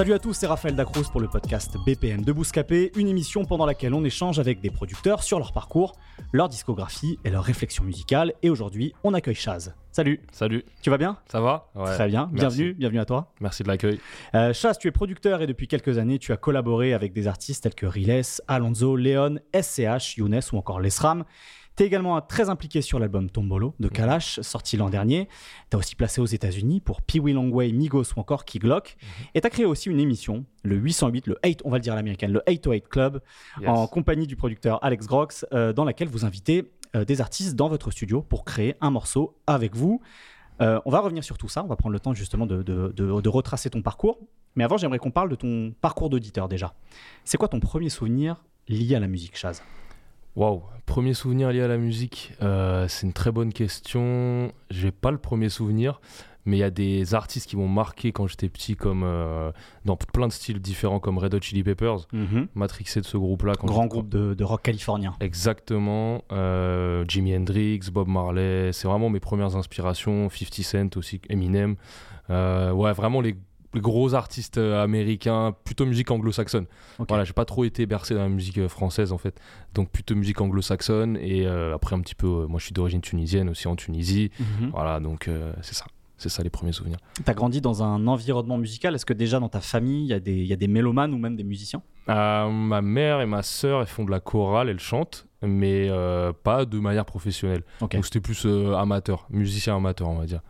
Salut à tous, c'est Raphaël Dacruz pour le podcast BPM de Bouscapé, une émission pendant laquelle on échange avec des producteurs sur leur parcours, leur discographie et leur réflexion musicale. Et aujourd'hui, on accueille Chaz. Salut, Salut, tu vas bien? Ça va? Ouais, Très bien, merci. bienvenue, bienvenue à toi. Merci de l'accueil. Euh, Chaz, tu es producteur et depuis quelques années, tu as collaboré avec des artistes tels que Riles, Alonso, Léon, SCH, Younes ou encore Lesram. Tu es également très impliqué sur l'album Tombolo de Kalash, sorti l'an dernier. Tu as aussi placé aux États-Unis pour Pee Wee Longway, Migos ou encore Key Glock. Et tu as créé aussi une émission, le 808, le 8, on va le dire à l'américaine, le 808 Club, Yes. en compagnie du producteur Alex Grox, euh, dans laquelle vous invitez euh, des artistes dans votre studio pour créer un morceau avec vous. Euh, on va revenir sur tout ça, on va prendre le temps justement de, de- de- de retracer ton parcours. Mais avant, j'aimerais qu'on parle de ton parcours d'auditeur déjà. C'est quoi ton premier souvenir lié à la musique, Chaz? Waouh, premier souvenir lié à la musique, euh, c'est une très bonne question. J'ai pas le premier souvenir, mais il y a des artistes qui m'ont marqué quand j'étais petit, comme euh, dans plein de styles différents, comme Red Hot Chili Peppers, matrixé de ce groupe-là. Grand groupe de, de rock californien. Exactement. euh, Jimi Hendrix, Bob Marley, c'est vraiment mes premières inspirations. 50 Cent aussi, Eminem. Ouais, vraiment les gros artistes euh, américains, plutôt musique anglo-saxonne. Ok. Voilà, j'ai pas trop été bercé dans la musique euh, française en fait. Donc plutôt musique anglo-saxonne et euh, après un petit peu, euh, moi je suis d'origine tunisienne aussi en Tunisie. Mhm. Voilà, donc euh, c'est ça. C'est ça les premiers souvenirs. Tu as grandi dans un environnement musical? Est-ce que déjà dans ta famille, il y, a des- il y a des mélomanes ou même des musiciens? Ma mère et ma sœur, elles font de la chorale, elles chantent, mais pas de manière professionnelle. Donc c'était plus amateur, musicien amateur, on va dire.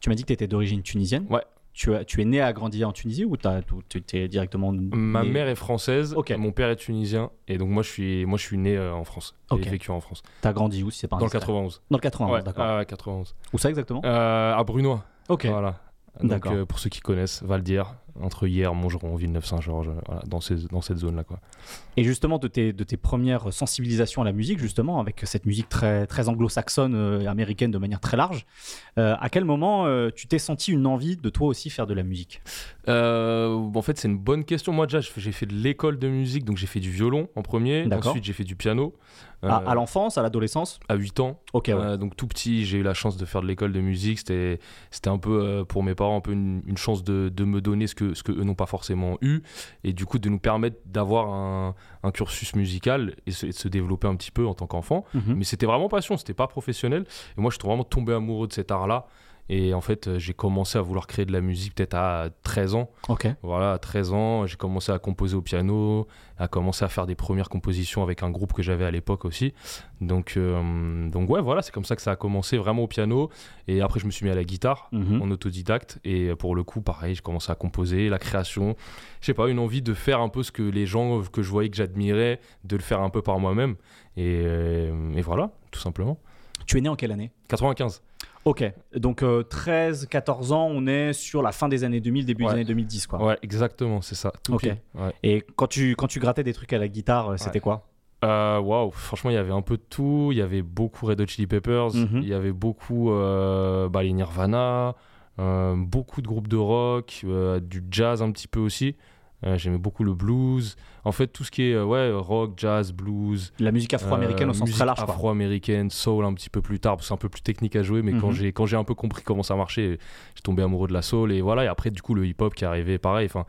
Tu m'as dit que tu étais d'origine tunisienne? Ouais. Tu, as- tu es né à grandir en Tunisie ou tu étais directement. Ma mère est française, mon père est tunisien, et donc moi je suis, moi, je suis né euh, en France. Ok. J'ai vécu en France. T'as grandi où si c'est pas Dans le indiscret 91. Dans le 91, ouais, d'accord. ah, 91. Où ça exactement? Euh, à Brunois. Ok. Voilà. Donc, D'accord. euh, pour ceux qui connaissent, Valdière, entre hier, Montgeron, Villeneuve-Saint-Georges, voilà, dans, ces, dans cette zone-là. Quoi. Et justement, de tes, de tes premières sensibilisations à la musique, justement, avec cette musique très, très anglo-saxonne euh, et américaine de manière très large, euh, à quel moment euh, tu t'es senti une envie de toi aussi faire de la musique? Euh, en fait, c'est une bonne question. Moi, déjà, j'ai fait- de l'école de musique, donc j'ai fait du violon en premier. Ensuite, j'ai fait du piano. Euh, À, à l'enfance, à l'adolescence à 8 ans. Ok, ouais. Euh, donc tout petit, j'ai eu la chance de faire de l'école de musique. C'était, c'était un peu euh, pour mes parents un peu une, une chance de, de me donner ce que, ce que eux n'ont pas forcément eu, et du coup de nous permettre d'avoir un, un cursus musical et, se- et de se développer un petit peu en tant qu'enfant. Mhm. Mais c'était vraiment passion, c'était pas professionnel. Et moi, je suis vraiment tombé amoureux de cet art-là. Et en fait, euh, j'ai commencé à vouloir créer de la musique peut-être à 13 ans. Ok. Voilà, à 13 ans, j'ai commencé à composer au piano, à commencer à faire des premières compositions avec un groupe que j'avais à l'époque aussi. Donc, euh, donc ouais, voilà, c'est comme ça que ça a commencé vraiment au piano. Et après, je me suis mis à la guitare Mhm. en autodidacte. Et pour le coup, pareil, j'ai commencé à composer, la création. Je sais pas, une envie de faire un peu ce que les gens que je voyais que j'admirais, de le faire un peu par moi-même. Et, euh, et voilà, tout simplement. Tu es né en quelle année? 95. Ok. Donc euh, 13, 14 ans, on est sur la fin des années 2000, début des années 2010, quoi. Ouais, exactement, c'est ça. Tout. Ouais. Et quand tu, quand tu grattais des trucs à la guitare, euh, c'était Ouais. quoi? Euh, Waouh, franchement, il y avait un peu de tout. Il y avait beaucoup Red Hot Chili Peppers, Mhm. il y avait beaucoup euh, bah, les Nirvana, euh, beaucoup de groupes de rock, euh, du jazz un petit peu aussi. Euh, J'aimais beaucoup le blues. En fait, tout ce qui est euh, ouais, rock, jazz, blues. La musique afro-américaine euh, au sens musique très large. Afro-américaine, soul un petit peu plus tard, parce que c'est un peu plus technique à jouer. Mais quand Mhm. j'ai quand j'ai un peu compris comment ça marchait, j'ai tombé amoureux de la soul. Et voilà, et après, du coup, le hip-hop qui est arrivé, pareil. Enfin,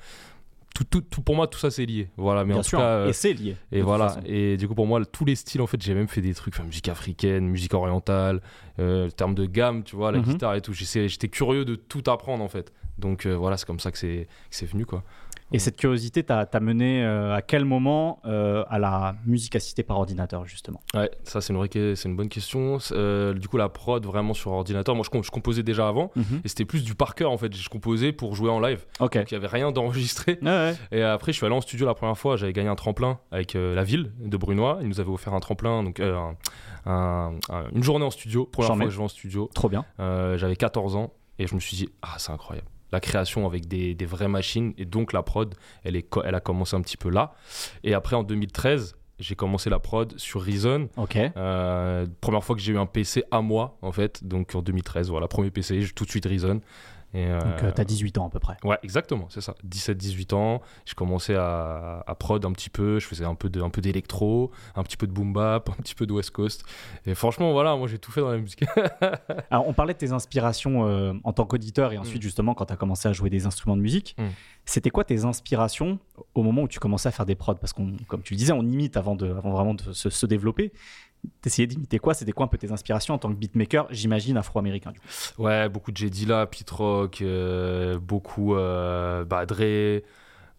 tout, tout, tout- pour moi, tout ça, c'est lié. Voilà, mais Bien en tout cas. euh, Et c'est lié. et voilà, et du coup pour moi tous les styles en fait j'ai même fait des trucs, enfin, musique africaine, musique orientale, euh, en termes de gamme, tu vois, la Mhm. guitare et tout. J'étais curieux de tout apprendre en fait. Donc euh, voilà, c'est comme ça que c'est que c'est venu quoi. Et cette curiosité t'a mené euh, à quel moment euh, à la musique assistée par ordinateur, justement? Ouais, ça c'est une, vraie une bonne question. Euh, du coup, la prod vraiment sur ordinateur, moi je, com- je composais déjà avant, Mhm. et c'était plus du par cœur en fait. Je composais pour jouer en live, Ok. donc il n'y avait rien d'enregistré. Ouais. Et après, je suis allé en studio la première fois, j'avais gagné un tremplin avec la ville de Brunois. Ils nous avaient offert un tremplin, donc un- un- un- une journée en studio. Première fois que je vais en studio. Trop bien. J'avais 14 ans et je me suis dit, ah, c'est incroyable. La création avec des, des vraies machines et donc la prod, elle, est, elle a commencé un petit peu là. Et après, en 2013, j'ai commencé la prod sur Reason. Ok. Euh, première fois que j'ai eu un PC à moi, en fait. Donc en 2013, voilà, premier PC, tout de suite Reason. Et, euh, Donc, euh, t'as 18 ans à peu près. Ouais, exactement, c'est ça. 17-18 ans, j'ai commencé à, à prod un petit peu, je faisais un peu de, un d'électro, un petit peu de boom bap, un petit peu de West Coast. Et franchement, voilà, moi j'ai tout fait dans la musique. Alors, on parlait de tes inspirations euh, en tant qu'auditeur et ensuite, justement, quand tu as commencé à jouer des instruments de musique. Mm. C'était quoi tes inspirations au moment où tu commençais à faire des prods? Parce qu'on, comme tu le disais, on imite avant, de, avant vraiment de se, se développer. T'essayais d'imiter quoi? C'était quoi un peu tes inspirations en tant que beatmaker, j'imagine afro-américain du coup? ouais, beaucoup de J. Dilla, Pete Rock, euh, beaucoup euh, Dre.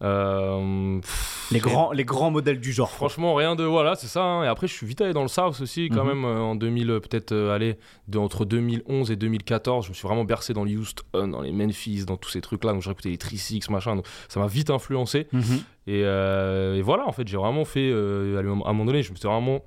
euh, pff, Les grands, les grands modèles du genre. Franchement, rien de. Voilà, c'est ça. hein. Et après, je suis vite allé dans le South aussi, quand Mhm. même, euh, en 2000, euh, peut-être, allez, de, entre 2011 et 2014. Je me suis vraiment bercé dans les Houston, dans les Memphis, dans tous ces trucs-là. Donc, j'ai écouté les 3-6, machin. Donc, ça m'a vite influencé. Mhm. Et, et voilà, en fait, j'ai vraiment fait. à un moment donné, je me suis vraiment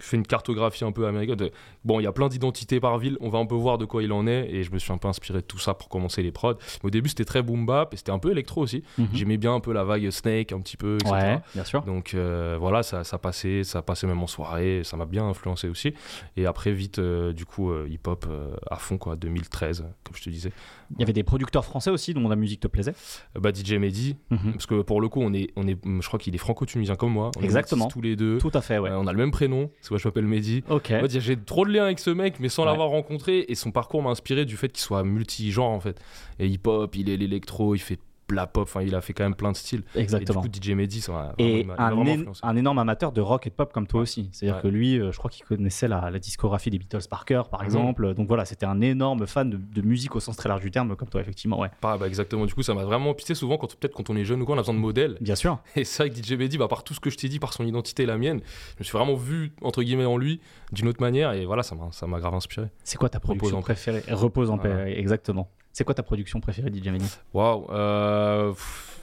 fait une cartographie un peu américaine. de- bon, il y a plein d'identités par ville, on va un peu voir de quoi il en est. Et je me suis un peu inspiré de tout ça pour commencer les prods. Mais au début, c'était très boom bap et c'était un peu électro aussi. Mhm. J'aimais bien un peu la vague Snake, un petit peu, etc. Ouais, bien sûr. Donc euh, voilà, ça, ça passait, ça passait même en soirée, ça m'a bien influencé aussi. Et après, vite, euh, du coup, euh, hip-hop à fond, quoi, 2013, comme je te disais. Il y avait des producteurs français aussi dont la musique te plaisait Euh, bah, DJ Mehdi, Mhm. parce que pour le coup, on est, on est, je crois qu'il est franco-tunisien comme moi. On Exactement. tous les deux. Tout à fait, ouais. Euh, on a le même prénom, que moi je m'appelle Mehdi. ok. En fait, j'ai trop de liens avec ce mec, mais sans Ouais. l'avoir rencontré. Et son parcours m'a inspiré du fait qu'il soit multi-genre, en fait. Et hip-hop, il est l'électro, il fait la pop, enfin, il a fait quand même plein de styles. Exactement. Et du coup, DJ Mehdi, ça Et un, énorme amateur de rock et de pop comme toi aussi. C'est-à-dire Ouais. que lui, euh, je crois qu'il connaissait la, la discographie des Beatles par cœur, par Mhm. exemple. Donc voilà, c'était un énorme fan de, de musique au sens très large du terme, comme toi, effectivement. Ouais, Ah, bah, exactement, du coup, ça m'a vraiment. Sais, souvent, quand, peut-être quand on est jeune ou quoi, on a besoin de modèles. bien sûr. Et c'est vrai que DJ Mehdi, bah, par tout ce que je t'ai dit, par son identité et la mienne, je me suis vraiment vu, entre guillemets, en lui, d'une autre manière. Et voilà, ça m'a grave inspiré. C'est quoi ta paix. préférée? Repose en paix, exactement. C'est quoi ta production préférée, DJ Mehdi? Waouh. euh,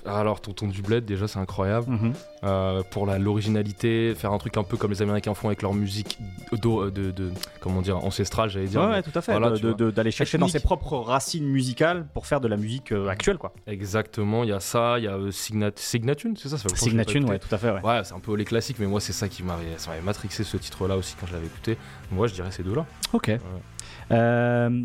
Alors, Tonton du Bled, déjà, c'est incroyable. Mhm. Euh, pour la- l'originalité, faire un truc un peu comme les Américains font avec leur musique de, de, de- comment dire, ancestrale, j'allais dire. Ouais, ouais, tout à fait. voilà, D'aller chercher dans ses propres racines musicales pour faire de la musique euh, actuelle, quoi. Exactement, il y a ça, il y a euh, Signat Signatune, c'est ça, ça Signatune, ouais, tout à fait, ouais. Ouais, c'est un peu les classiques, mais moi, c'est ça qui m'avait matrixé ce titre-là aussi quand je l'avais écouté. Moi, je dirais ces deux-là. Ok. Euh,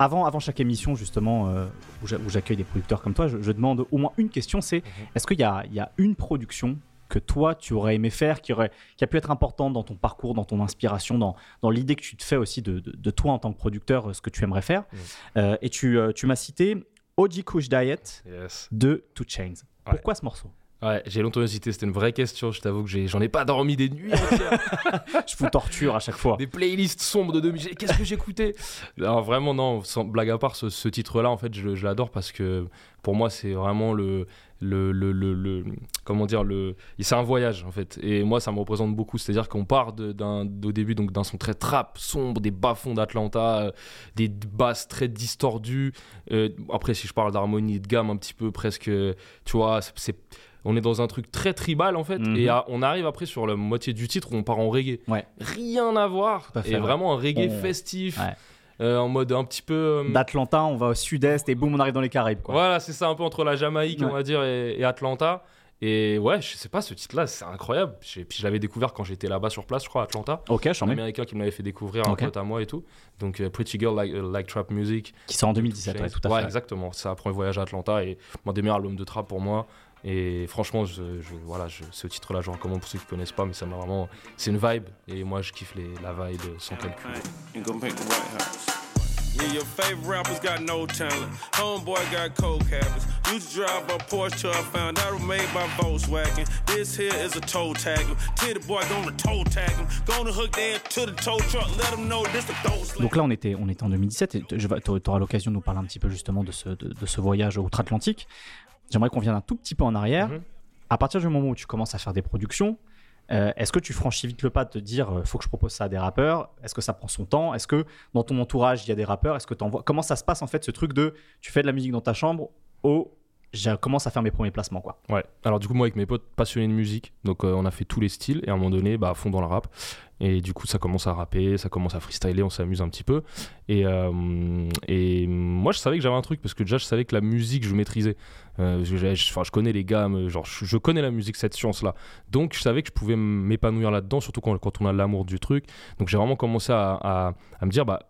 avant, avant chaque émission, justement, euh, où j'a- où j'accueille des producteurs comme toi, je, je demande au moins une question c'est est-ce qu'il y a, il y a une production que toi, tu aurais aimé faire, qui, aurait, qui a pu être importante dans ton parcours, dans ton inspiration, dans, dans l'idée que tu te fais aussi de, de- de toi en tant que producteur, euh, ce que tu aimerais faire Euh, Et tu, tu m'as cité OG Kush Diet Yes. de Two Chains. Pourquoi ce morceau? Ouais, j'ai longtemps hésité, c'était une vraie question, je t'avoue que j'en ai, pas dormi des nuits. Je vous torture à chaque fois. des playlists sombres de demi Qu'est-ce que j'écoutais? Alors vraiment, non, sans blague à part, ce, ce titre-là, en fait, je, je l'adore parce que pour moi, c'est vraiment le, le, le, le- le- Comment dire le, C'est un voyage, en fait. Et moi, ça me représente beaucoup. C'est-à-dire qu'on part de- d'un, au début donc d'un son très trap, sombre, des bas-fonds d'Atlanta, euh, des basses très distordues. Euh, après, si je parle d'harmonie de gamme, un petit peu presque. Tu vois, c'est- c'est. On est dans un truc très tribal en fait, Mhm. et à- on arrive après sur la moitié du titre où on part en reggae. Ouais. Rien à voir, et ouais. vraiment un reggae On- festif, Ouais. euh, en mode un petit peu. euh, D'Atlanta, on va au sud-est et boum, on arrive dans les Caraïbes. Quoi. voilà, c'est ça un peu entre la Jamaïque, Ouais. on va dire, et, et Atlanta. Et ouais, je sais pas, ce titre-là, c'est incroyable. Puis je l'avais découvert quand j'étais là-bas sur place, je crois, à Atlanta. Ok, j'en Un américain qui me l'avait fait découvrir, un Ok. pote à moi et tout. Donc euh, Pretty Girl Like, like Trap Music. Qui sort en 2017, ouais, tout à ouais, fait. exactement. C'est un premier voyage à Atlanta et un des meilleurs albums de trap pour moi. Et franchement, je, je- voilà, je- ce titre-là, je recommande pour ceux qui connaissent pas, mais ça m'a vraiment. C'est une vibe et moi, je kiffe les, la vibe sans calcul. and go make the White House. Yeah, your favorite rappers got no talent. Homeboy got coke habits. Used to drive a Porsche till I found out it was made by Volkswagen. This here is a toe tagger. Titty boy gonna toe tag him. Gonna hook their to the tow truck. Let them know this the dope slam. Donc là, on était, on était en 2017 et tu auras l'occasion de nous parler un petit peu justement de ce, de, de ce voyage outre-Atlantique. J'aimerais qu'on vienne un tout petit peu en arrière. Mhm. À partir du moment où tu commences à faire des productions, euh, est-ce que tu franchis vite le pas de te dire euh, faut que je propose ça à des rappeurs? Est-ce que ça prend son temps? Est-ce que dans ton entourage il y a des rappeurs? Est-ce que t'envoies? Comment ça se passe en fait ce truc de tu fais de la musique dans ta chambre au je commence à faire mes premiers placements quoi Ouais. Alors du coup moi avec mes potes passionnés de musique, donc euh, on a fait tous les styles et à un moment donné bah à fond dans le rap et du coup ça commence à rapper, ça commence à freestyler, on s'amuse un petit peu et euh, et moi je savais que j'avais un truc parce que déjà je savais que la musique je maîtrisais. Euh, je, connais les gammes, genre je, connais la musique cette science là. Donc je savais que je pouvais m'épanouir là-dedans surtout quand, quand on a l'amour du truc. Donc j'ai vraiment commencé à, à, à me dire bah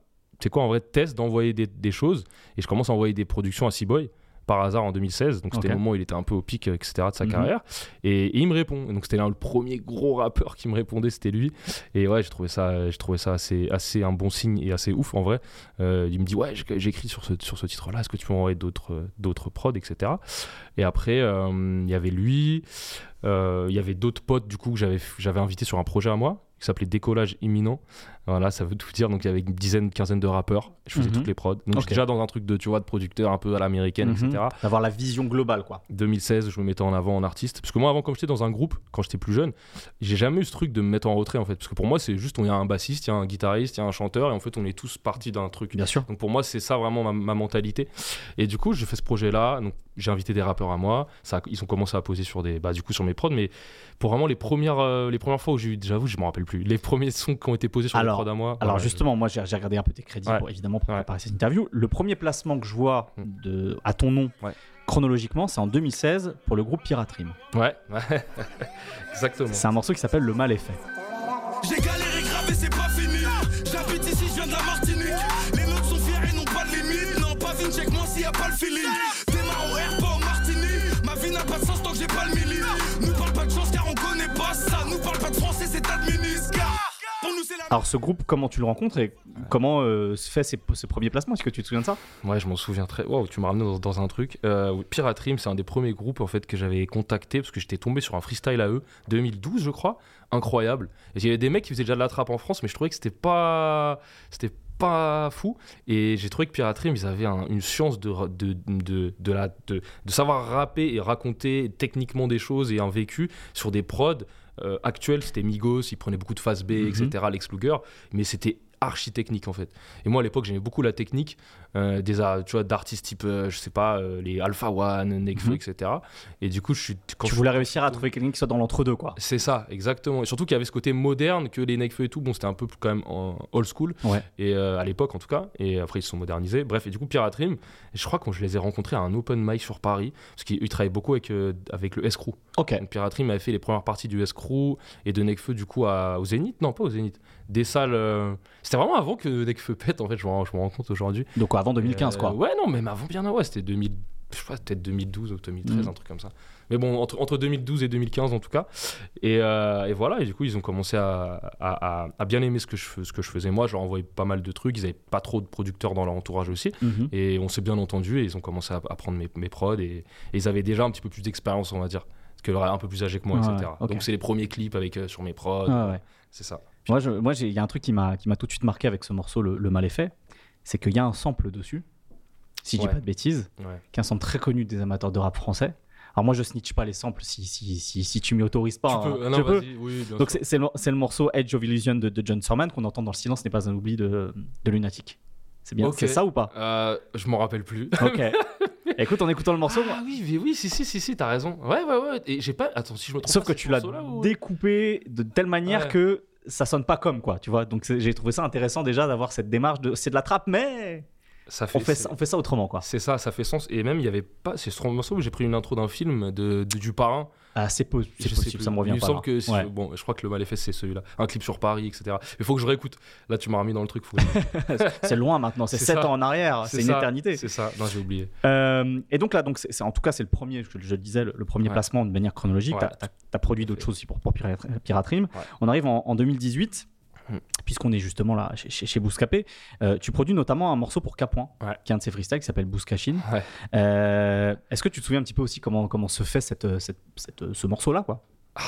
c'est quoi en vrai test d'envoyer des, des choses et je commence à envoyer des productions à C-Boy par hasard en 2016 donc c'était le moment où il était un peu au pic euh, etc de sa Mhm. carrière. Et, et il me répond. Et donc c'était là le premier gros rappeur qui me répondait c'était lui. Et ouais j'ai trouvé ça j'ai trouvé ça assez assez un bon signe et assez ouf en vrai. Euh, il me dit ouais j'écris sur ce sur ce titre là est-ce que tu peux envoyer d'autres euh, d'autres prods etc et après euh, il y avait lui il y avait d'autres potes du coup que j'avais j'avais invité sur un projet à moi qui s'appelait Décollage imminent. Voilà, ça veut tout dire. Donc il y avait une dizaine, quinzaine de rappeurs. Je faisais Mhm. toutes les prods. Donc Ok. j'étais déjà dans un truc de, tu vois, de producteur un peu à l'américaine, Mhm. etc. D'avoir la vision globale quoi 2016, je me mettais en avant en artiste. Parce que moi, avant, comme j'étais dans un groupe, quand j'étais plus jeune, j'ai jamais eu ce truc de me mettre en retrait, en fait. Parce que pour moi, c'est juste, il y a un bassiste, il y a un guitariste, il y a un chanteur, et en fait, on est tous partis d'un truc. Bien sûr. Donc pour moi, c'est ça vraiment ma, ma mentalité. Et du coup, je fais ce projet-là. Donc j'ai invité des rappeurs à moi. Ça, ils ont commencé à poser sur des, bah, du coup, sur mes prods. Mais pour vraiment les premières, euh, les premières fois où j'ai eu, j'avoue, je me rappelle plus. Les premiers sons qui ont été posés sur Alors- à moi. Alors ouais, justement, moi j'ai regardé un peu tes crédits Ouais. pour, évidemment pour Ouais. préparer cette interview. Le premier placement que je vois Mm. de, à ton nom Ouais. chronologiquement, c'est en 2016 pour le groupe Piraterim. Ouais, ouais. exactement. C'est un morceau qui s'appelle Le Mal est fait. J'ai galéré c'est Alors ce groupe, comment tu le rencontres et comment euh, se fait ses, ses premiers placements? Est-ce que tu te souviens de ça? Ouais, je m'en souviens très. Wow, tu m'as ramené dans, un truc. Euh, oui, Piraterim, c'est un des premiers groupes en fait que j'avais contacté parce que j'étais tombé sur un freestyle à eux, 2012 je crois, incroyable. Il y avait des mecs qui faisaient déjà de la trappe en France, mais je trouvais que c'était pas, c'était pas fou. Et j'ai trouvé que Piraterim, ils avaient un- une science de, de, de, de, de savoir rapper et raconter techniquement des choses et un vécu sur des prods. Euh, actuels, c'était Migos, ils prenaient beaucoup de phase B, Mhm. etc. Lex Luger, mais c'était archi technique en fait. Et moi à l'époque j'aimais beaucoup la technique euh, des tu vois d'artistes type euh, je sais pas euh, les Alpha One, Nekfeu, Mhm. etc. Et du coup je suis quand Tu je- voulais réussir à trouver quelqu'un qui soit dans l'entre-deux, quoi. c'est ça exactement et surtout qu'il y avait ce côté moderne que les Nekfeu et tout bon c'était un peu plus quand même old school Ouais. et à l'époque en tout cas et après ils se sont modernisés bref et du coup Piraterim je crois que je les ai rencontrés à un open mic sur Paris parce qu'ils ils travaillaient beaucoup avec avec le Escrew Ok. donc Piraterie m'avait fait les premières parties du Escrew et de Necfeu du coup à, au Zénith. Non, pas au Zénith. Des salles. euh, C'était vraiment avant que Necfeu pète en fait, je me rends, je me rends compte aujourd'hui. Donc avant 2015, Euh, quoi. Ouais, non, même avant bien avant, ouais, c'était 2000. Je sais pas, peut-être 2012 ou 2013, Mhm. un truc comme ça. Mais bon, entre, entre 2012 et 2015 en tout cas. Et, euh, et voilà, et du coup, ils ont commencé à, à- à- à bien aimer ce que, je, fais- ce que je faisais moi. Je leur envoyais pas mal de trucs. Ils avaient pas trop de producteurs dans leur entourage aussi. Mhm. Et on s'est bien entendu et ils ont commencé à, prendre mes, mes prods et, et ils avaient déjà un petit peu plus d'expérience, on va dire. Parce qu'ils étaient un peu plus âgés que moi, etc. Donc c'est les premiers clips avec, euh, sur mes prods. Ouais. C'est ça. Moi, il y a un truc qui m'a qui m'a tout de suite marqué avec ce morceau, le, le mal est fait, c'est qu'il y a un sample dessus, si je dis Ouais. pas de bêtises, Ouais. qui est un sample très connu des amateurs de rap français. Alors moi, je snitch pas les samples si si si, si tu m'y autorises pas. tu hein. peux, ah non, oui, bien Donc c'est le, morceau Edge of Illusion de, de John Surman qu'on entend dans le silence n'est pas un oubli de, de Lunatic. C'est bien, c'est ça ou pas? Euh, je m'en rappelle plus. Ok. Écoute, en écoutant le morceau, ah oui, mais oui, si, si, si, si, t'as raison. Ouais, ouais, ouais. Et j'ai pas. Attends, si je me trompe sauf pas, que tu l'as ou- découpé de telle manière Ouais. que ça sonne pas comme quoi, tu vois. Donc j'ai trouvé ça intéressant déjà d'avoir cette démarche de c'est de la trappe, mais Ça fait, on fait ça, on fait ça autrement quoi. C'est ça, ça fait sens. Et même, il y avait pas. C'est ce morceau où j'ai pris une intro d'un film de, de- du parrain. Ah, c'est po- possible, ça me revient Il me pas. semble là. que. c'est- Ouais. Bon, je crois que le mal est fait, c'est celui-là. Un clip sur Paris, etc. Il faut que je réécoute. Là, tu m'as remis dans le truc. faut- c'est loin maintenant, c'est C'est 7 ça. ans en arrière, c'est une ça, éternité. C'est ça. Non, j'ai oublié. Euh, et donc là, donc c'est, en tout cas, c'est le premier, je, je le disais, le, le premier Ouais. placement de manière chronologique. Ouais. Tu as, produit d'autres choses aussi pour, pour Pirate. On arrive en, en 2018, Hmm. puisqu'on est justement là chez, chez, chez Bouscapé. Euh, tu produis notamment un morceau pour Capoin, Ouais. qui est un de ses freestyles qui s'appelle Bouscachine. Ouais. Euh, est-ce que tu te souviens un petit peu aussi comment, comment se fait cette, cette, cette- ce morceau-là quoi?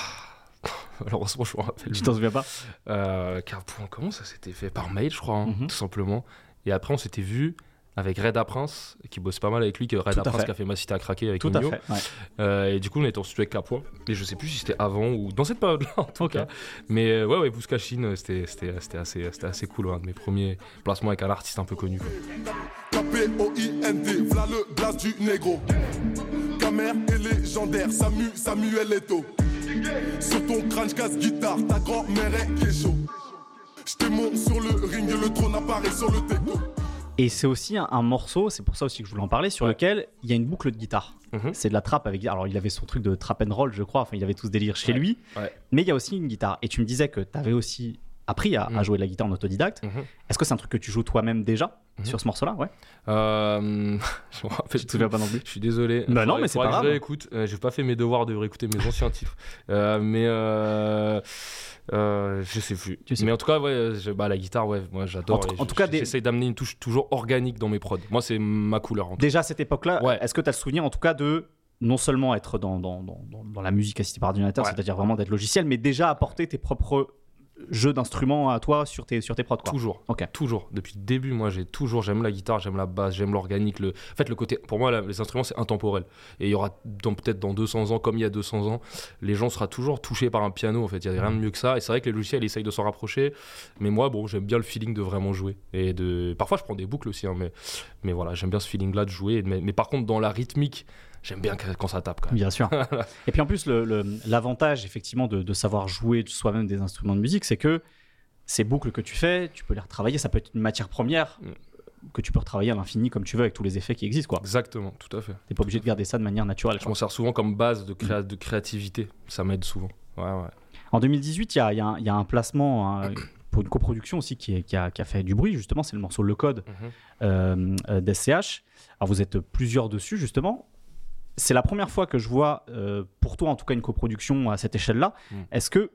Malheureusement, je me rappelle. Tu t'en souviens pas? Euh, car point, comment ça s'était fait? Par mail, je crois, hein, Mhm. tout simplement. Et après, on s'était vu avec Reda Prince, qui bosse pas mal avec lui, que Reda Prince fait. qui a fait Ma Cité à craquer avec Tout à fait. ouais. Euh, et du coup, on était en studio avec Capois. Et je sais plus si c'était avant ou dans cette période-là, en tout cas. Mais euh, ouais, ouais, Bousca Chine, euh, c'était c'était- c'était assez, c'était assez cool. un de mes premiers placements avec un artiste un peu connu. K-P-O-I-N-T, v'là le blast du négro. Camer est légendaire, Samu, Samuel Eto. Sur ton crâne, casse guitare, ta grand-mère est monte sur le ring et le trône apparaît sur le teco. Et c'est aussi un, un morceau, c'est pour ça aussi que je voulais en parler, sur Ouais. lequel il y a une boucle de guitare. Mhm. C'est de la trappe avec. Alors, il avait son truc de trap and roll, je crois. Enfin, il avait tout ce délire chez Ouais. lui. Ouais. Mais il y a aussi une guitare. Et tu me disais que tu avais aussi appris à, à Mhm. jouer de la guitare en autodidacte. Mhm. Est-ce que c'est un truc que tu joues toi-même déjà? Mhm. sur ce morceau-là Ouais. Euh, je me rappelle Tu te souviens pas non plus Je suis désolé. Bah non, mais c'est pas grave. Je réécoute. Euh, j'ai pas fait mes devoirs de réécouter mes anciens titres. Euh, mais je sais plus. Tu sais mais en tout cas, ouais, je- bah, la guitare, ouais, moi j'adore. En tout- en cas, des- j'essaie d'amener une touche toujours organique dans mes prods. Moi, c'est ma couleur. En Déjà à cette époque-là, Ouais. est-ce que tu as le souvenir en tout cas de non seulement être dans, dans, dans, dans- dans la musique assistée par ordinateur, Ouais. c'est-à-dire vraiment d'être logiciel, mais déjà apporter tes propres jeux d'instruments à toi sur tes, sur tes prods. quoi. Toujours. Ok. Toujours. Depuis le début, moi, j'ai toujours, j'aime la guitare, j'aime la basse, j'aime l'organique. Le... En fait, le côté, pour moi, la- les instruments, c'est intemporel. Et il y aura peut-être dans 200 ans, comme il y a 200 ans, les gens seront toujours touchés par un piano. En fait, il y a rien de mieux que ça. Et c'est vrai que les logiciels essayent de s'en rapprocher. Mais moi, bon, j'aime bien le feeling de vraiment jouer. Et de, parfois, je prends des boucles aussi, hein, mais, mais voilà, j'aime bien ce feeling-là de jouer. Mais, mais par contre, dans la rythmique, j'aime bien quand ça tape. Quand même. Bien sûr. Et puis en plus, le- le- l'avantage effectivement de, de savoir jouer soi-même des instruments de musique, c'est que ces boucles que tu fais, tu peux les retravailler. Ça peut être une matière première Mm. que tu peux retravailler à l'infini comme tu veux avec tous les effets qui existent. quoi. Exactement, tout à fait. T'es pas obligé de garder ça de manière naturelle. Je m'en sers souvent comme base de, créa- de créativité. Ça m'aide souvent. Ouais, ouais. En 2018, il y a, il y a un- il y a un placement hein, pour une coproduction aussi qui, est- qui a, qui a fait du bruit, justement. C'est le morceau Le Code Mhm. euh, euh, d'SCH. Alors vous êtes plusieurs dessus, justement. C'est la première fois que je vois, euh, pour toi en tout cas, une coproduction à cette échelle-là. Mm. Est-ce que.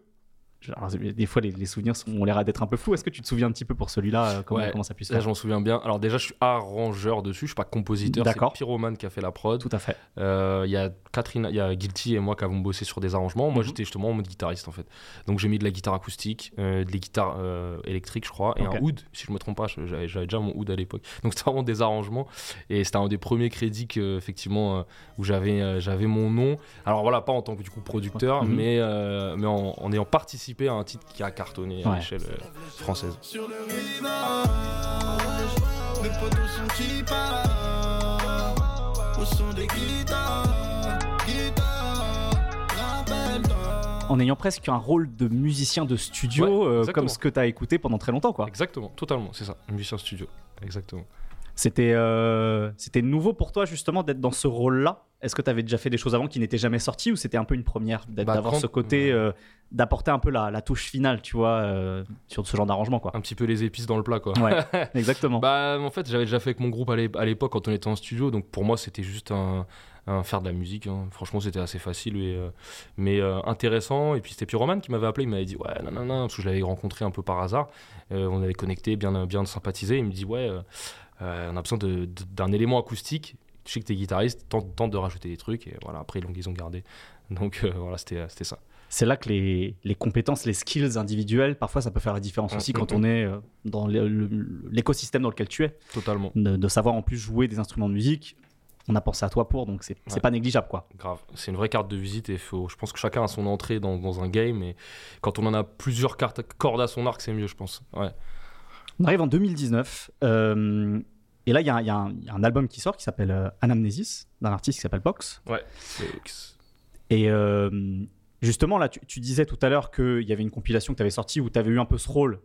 Alors, des fois, les, les souvenirs sont- ont l'air d'être un peu flous. Est-ce que tu te souviens un petit peu pour celui-là euh, comment, Ouais. comment ça puisse Là, faire je m'en souviens bien. Alors, déjà, je suis arrangeur dessus. Je suis pas compositeur. C'est D'accord. Pyroman qui a fait la prod. Tout à fait. Euh, Il y a Catherine, il y a Guilty et moi qui avons bossé sur des arrangements. Moi, Mhm. j'étais justement en mode guitariste en fait. Donc, j'ai mis de la guitare acoustique, euh, des guitares euh, électriques, je crois, et un oud. Si je me trompe pas, j'avais déjà mon oud à l'époque. Donc, c'était vraiment des arrangements. Et c'était un des premiers crédits que, effectivement où j'avais j'avais mon nom. Alors voilà, pas en tant que du coup producteur, Mhm. mais mais en, en ayant participé à un titre qui a cartonné à Ouais. l'échelle euh, française. Sur le rivage, mes potos sont qui partent? Au son des guitares, guitares, rappelle-toi En ayant presque un rôle de musicien de studio, Ouais, euh, comme ce que tu as écouté pendant très longtemps. quoi. Exactement, totalement, c'est ça. Musicien studio, exactement. C'était euh, c'était nouveau pour toi justement d'être dans ce rôle-là? Est-ce que tu avais déjà fait des choses avant qui n'étaient jamais sorties ou c'était un peu une première Bah, d'avoir ce côté euh, d'apporter un peu la, la touche finale, tu vois, euh, sur ce genre d'arrangement quoi Un petit peu les épices dans le plat, quoi. Ouais, exactement. Bah, en fait, j'avais déjà fait avec mon groupe à l'é- à l'époque quand on était en studio, donc pour moi, c'était juste un, un faire de la musique. hein. Franchement, c'était assez facile, et, euh, mais intéressant. Et puis, c'était Pyroman qui m'avait appelé, il m'avait dit Ouais, non, non, non, parce que je l'avais rencontré un peu par hasard. On avait connecté, bien, bien sympathisé. Il me dit Ouais, on a besoin d'un élément acoustique. Je sais que t'es guitariste, tente, tente de rajouter des trucs, et voilà, après, ils ont gardé. Donc, euh, voilà, c'était c'était ça. C'est là que les, les compétences, les skills individuels, parfois ça peut faire la différence aussi Mm, quand on est euh, dans le- l'écosystème dans lequel tu es. Totalement. De, de savoir en plus jouer des instruments de musique, on a pensé à toi pour, donc c'est c'est Ouais. pas négligeable quoi. Grave, c'est une vraie carte de visite et faut, je pense que chacun a son entrée dans, dans un game et quand on en a plusieurs cartes, cordes à son arc, c'est mieux, je pense. Ouais. On arrive en 2019. euh, et là, il y, a un- y y a album qui sort qui s'appelle euh, Anamnesis, d'un artiste qui s'appelle Box. Ouais. Et euh, justement, là, tu, tu disais tout à l'heure qu'il y avait une compilation que tu avais sortie où tu avais eu un peu ce rôle,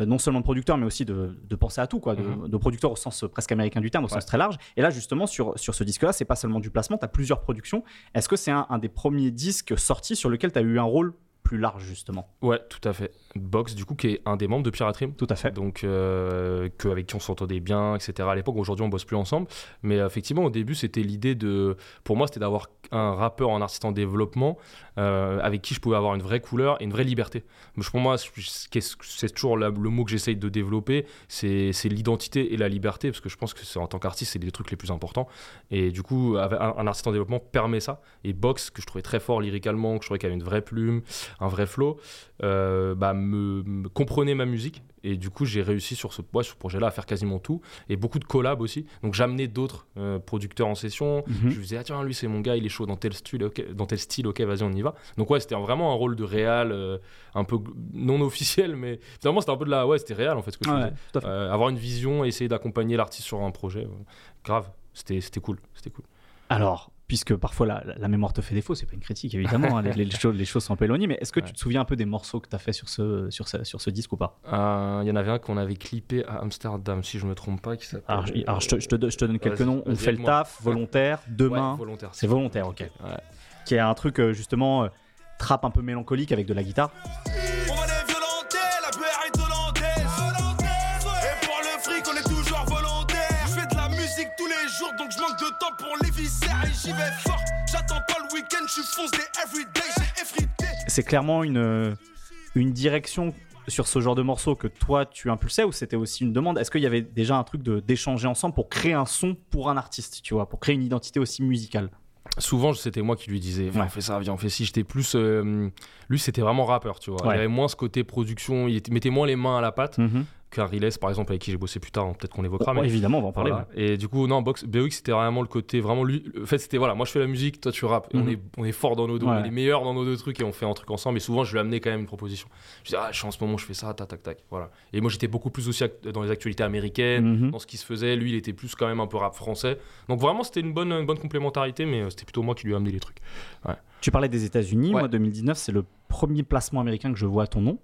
euh, non seulement de producteur, mais aussi de, de penser à tout, quoi, de, Mhm. de producteur au sens presque américain du terme, au sens très large. Et là, justement, sur, sur ce disque-là, c'est pas seulement du placement, tu as plusieurs productions. Est-ce que c'est un, un des premiers disques sortis sur lequel tu as eu un rôle plus large, justement Ouais, tout à fait. Box, du coup, qui est un des membres de Piraterim. Tout à fait. Donc, euh, que, avec qui on s'entendait bien, etc. À l'époque, aujourd'hui, on bosse plus ensemble. Mais effectivement, au début, c'était l'idée de. Pour moi, c'était d'avoir un rappeur, un artiste en développement, euh, avec qui je pouvais avoir une vraie couleur et une vraie liberté. Pour moi, c'est toujours la- le mot que j'essaye de développer, c'est l'identité et la liberté, parce que je pense que en tant qu'artiste, c'est les trucs les plus importants. Et du coup, un artiste en développement permet ça. Et Box, que je trouvais très fort lyricalement, que je trouvais qu'il avait une vraie plume, un vrai flow, euh, bah, me, me comprenait ma musique. Et du coup, j'ai réussi sur ce, ouais, sur ce projet-là à faire quasiment tout. Et beaucoup de collabs aussi. Donc, j'amenais d'autres euh, producteurs en session. Mhm. Je lui disais, ah tiens, lui, c'est mon gars, il est chaud dans tel style, ok, dans tel style, ok, vas-y, on y va. Donc, ouais, c'était vraiment un rôle de réal, euh, un peu non officiel, mais finalement, c'était un peu de la. Ouais, c'était réel en fait ce que je faisais. avoir une vision, essayer d'accompagner l'artiste sur un projet, grave. C'était c'était cool. C'était cool. Alors, puisque parfois la, la mémoire te fait défaut, c'est pas une critique évidemment, hein, les, les choses, les choses sont un peu éloignées, mais est-ce que tu te souviens un peu des morceaux que tu as fait sur ce, sur, ce, sur ce disque ou pas? Euh, Il y en avait un qu'on avait clippé à Amsterdam, si je me trompe pas, qui. Alors, je, alors, je te, je te donne- je te donne quelques noms. On fait le taf, volontaire, demain. Ouais, volontaire. c'est volontaire, ok. Ouais. Qui est un truc euh, justement euh, trap un peu mélancolique avec de la guitare. J'y vais fort. J'attends pas le week-end, je everyday, j'ai effrité. C'est clairement une, une direction sur ce genre de morceaux que toi tu impulsais ou c'était aussi une demande? Est-ce qu'il y avait déjà un truc de- d'échanger ensemble pour créer un son pour un artiste, tu vois, pour créer une identité aussi musicale? Souvent, c'était moi qui lui disais, viens, Ouais. on fait ça, viens, on fait ci. J'étais plus. euh, lui, c'était vraiment rappeur, tu vois. Ouais. Il avait moins ce côté production, il était- mettait moins les mains à la pâte qu'un Riles, par exemple, avec qui j'ai bossé plus tard. hein, Peut-être qu'on l'évoquera. Ouais, mais évidemment, on va en parler. Voilà. Et du coup, non, Box, BOX, c'était vraiment le côté, vraiment lui. En fait, c'était voilà, moi je fais la musique, toi tu rappes. Et on, Mhm. est, on est fort dans nos deux, Ouais. on est les meilleurs dans nos deux trucs et on fait un truc ensemble. Et souvent, je lui amenais quand même une proposition. Je disais, ah, je suis en ce moment, je fais ça, tac, tac, tac. Voilà. Et moi, j'étais beaucoup plus aussi dans les actualités américaines, Mhm. dans ce qui se faisait. Lui, il était plus quand même un peu rap français. Donc vraiment, c'était une bonne, une bonne complémentarité, mais euh, c'était plutôt moi qui lui ai amené les trucs. Tu parlais des États-Unis. Ouais. Moi, 2019, c'est le premier placement américain que je vois à ton nom.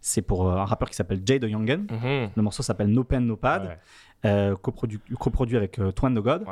C'est pour euh, un rappeur qui s'appelle Jay de Youngen. Mhm. Le morceau s'appelle No Pen No Pad, Ouais. euh, coprodu- coproduit avec euh, Twan the God.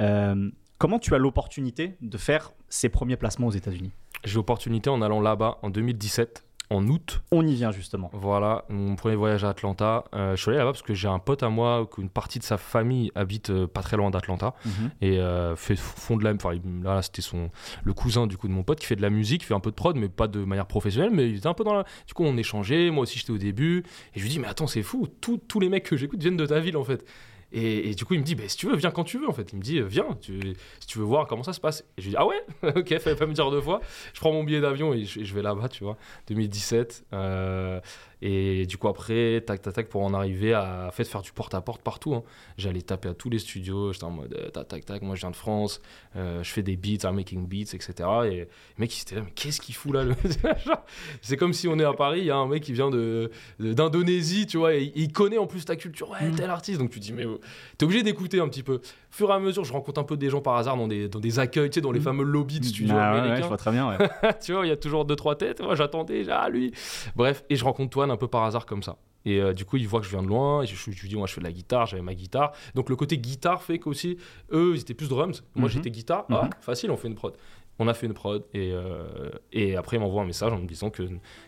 Euh, comment tu as l'opportunité de faire ces premiers placements aux États-Unis? J'ai l'opportunité en allant là-bas en 2017, en août. On y vient justement. Voilà, mon premier voyage à Atlanta. Euh, je suis allé là-bas parce que j'ai un pote à moi, qu'une partie de sa famille habite euh, pas très loin d'Atlanta. et euh, fait fond de la enfin là c'était son le cousin du coup de mon pote qui fait de la musique fait un peu de prod mais pas de manière professionnelle mais il était un peu dans la du coup on échangeait moi aussi j'étais au début et je lui dis mais attends c'est fou tous tous les mecs que j'écoute viennent de ta ville en fait et, du coup il me dit bah, si tu veux viens quand tu veux en fait. Il me dit viens tu, si tu veux voir comment ça se passe. Et je lui dis ah ouais? Ok fallait pas me dire deux fois. Je prends mon billet d'avion et je, vais là-bas tu vois. 2017 euh, et du coup après tac tac tac pour en arriver à en fait faire du porte à porte partout hein. j'allais taper à tous les studios j'étais en mode euh, tac tac tac moi je viens de France euh, je fais des beats I'm making beats etc et le mec il était là mais qu'est-ce qu'il fout là le... C'est comme si on est à Paris il y a un mec qui vient de de- d'Indonésie tu vois et il- connaît en plus ta culture. Ouais tel artiste. Donc tu dis mais euh, t'es obligé d'écouter un petit peu fur et à mesure je rencontre un peu des gens par hasard dans des dans des accueils tu sais dans les fameux lobbies de studios Ah ouais, ouais, américains je vois très bien. ouais. tu vois, il y a toujours deux, trois têtes. Moi, j'attendais, ah, lui. Bref, et je rencontre Toine un peu par hasard comme ça. Et euh, du coup, il voit que je viens de loin. Et je, je lui dis, moi, je fais de la guitare, j'avais ma guitare. Donc, le côté guitare fait qu'aussi, eux, ils étaient plus drums. Moi, Mhm. j'étais guitare. Ah, facile, on fait une prod. On a fait une prod. Et, euh, et après, il m'envoie un message en me disant que,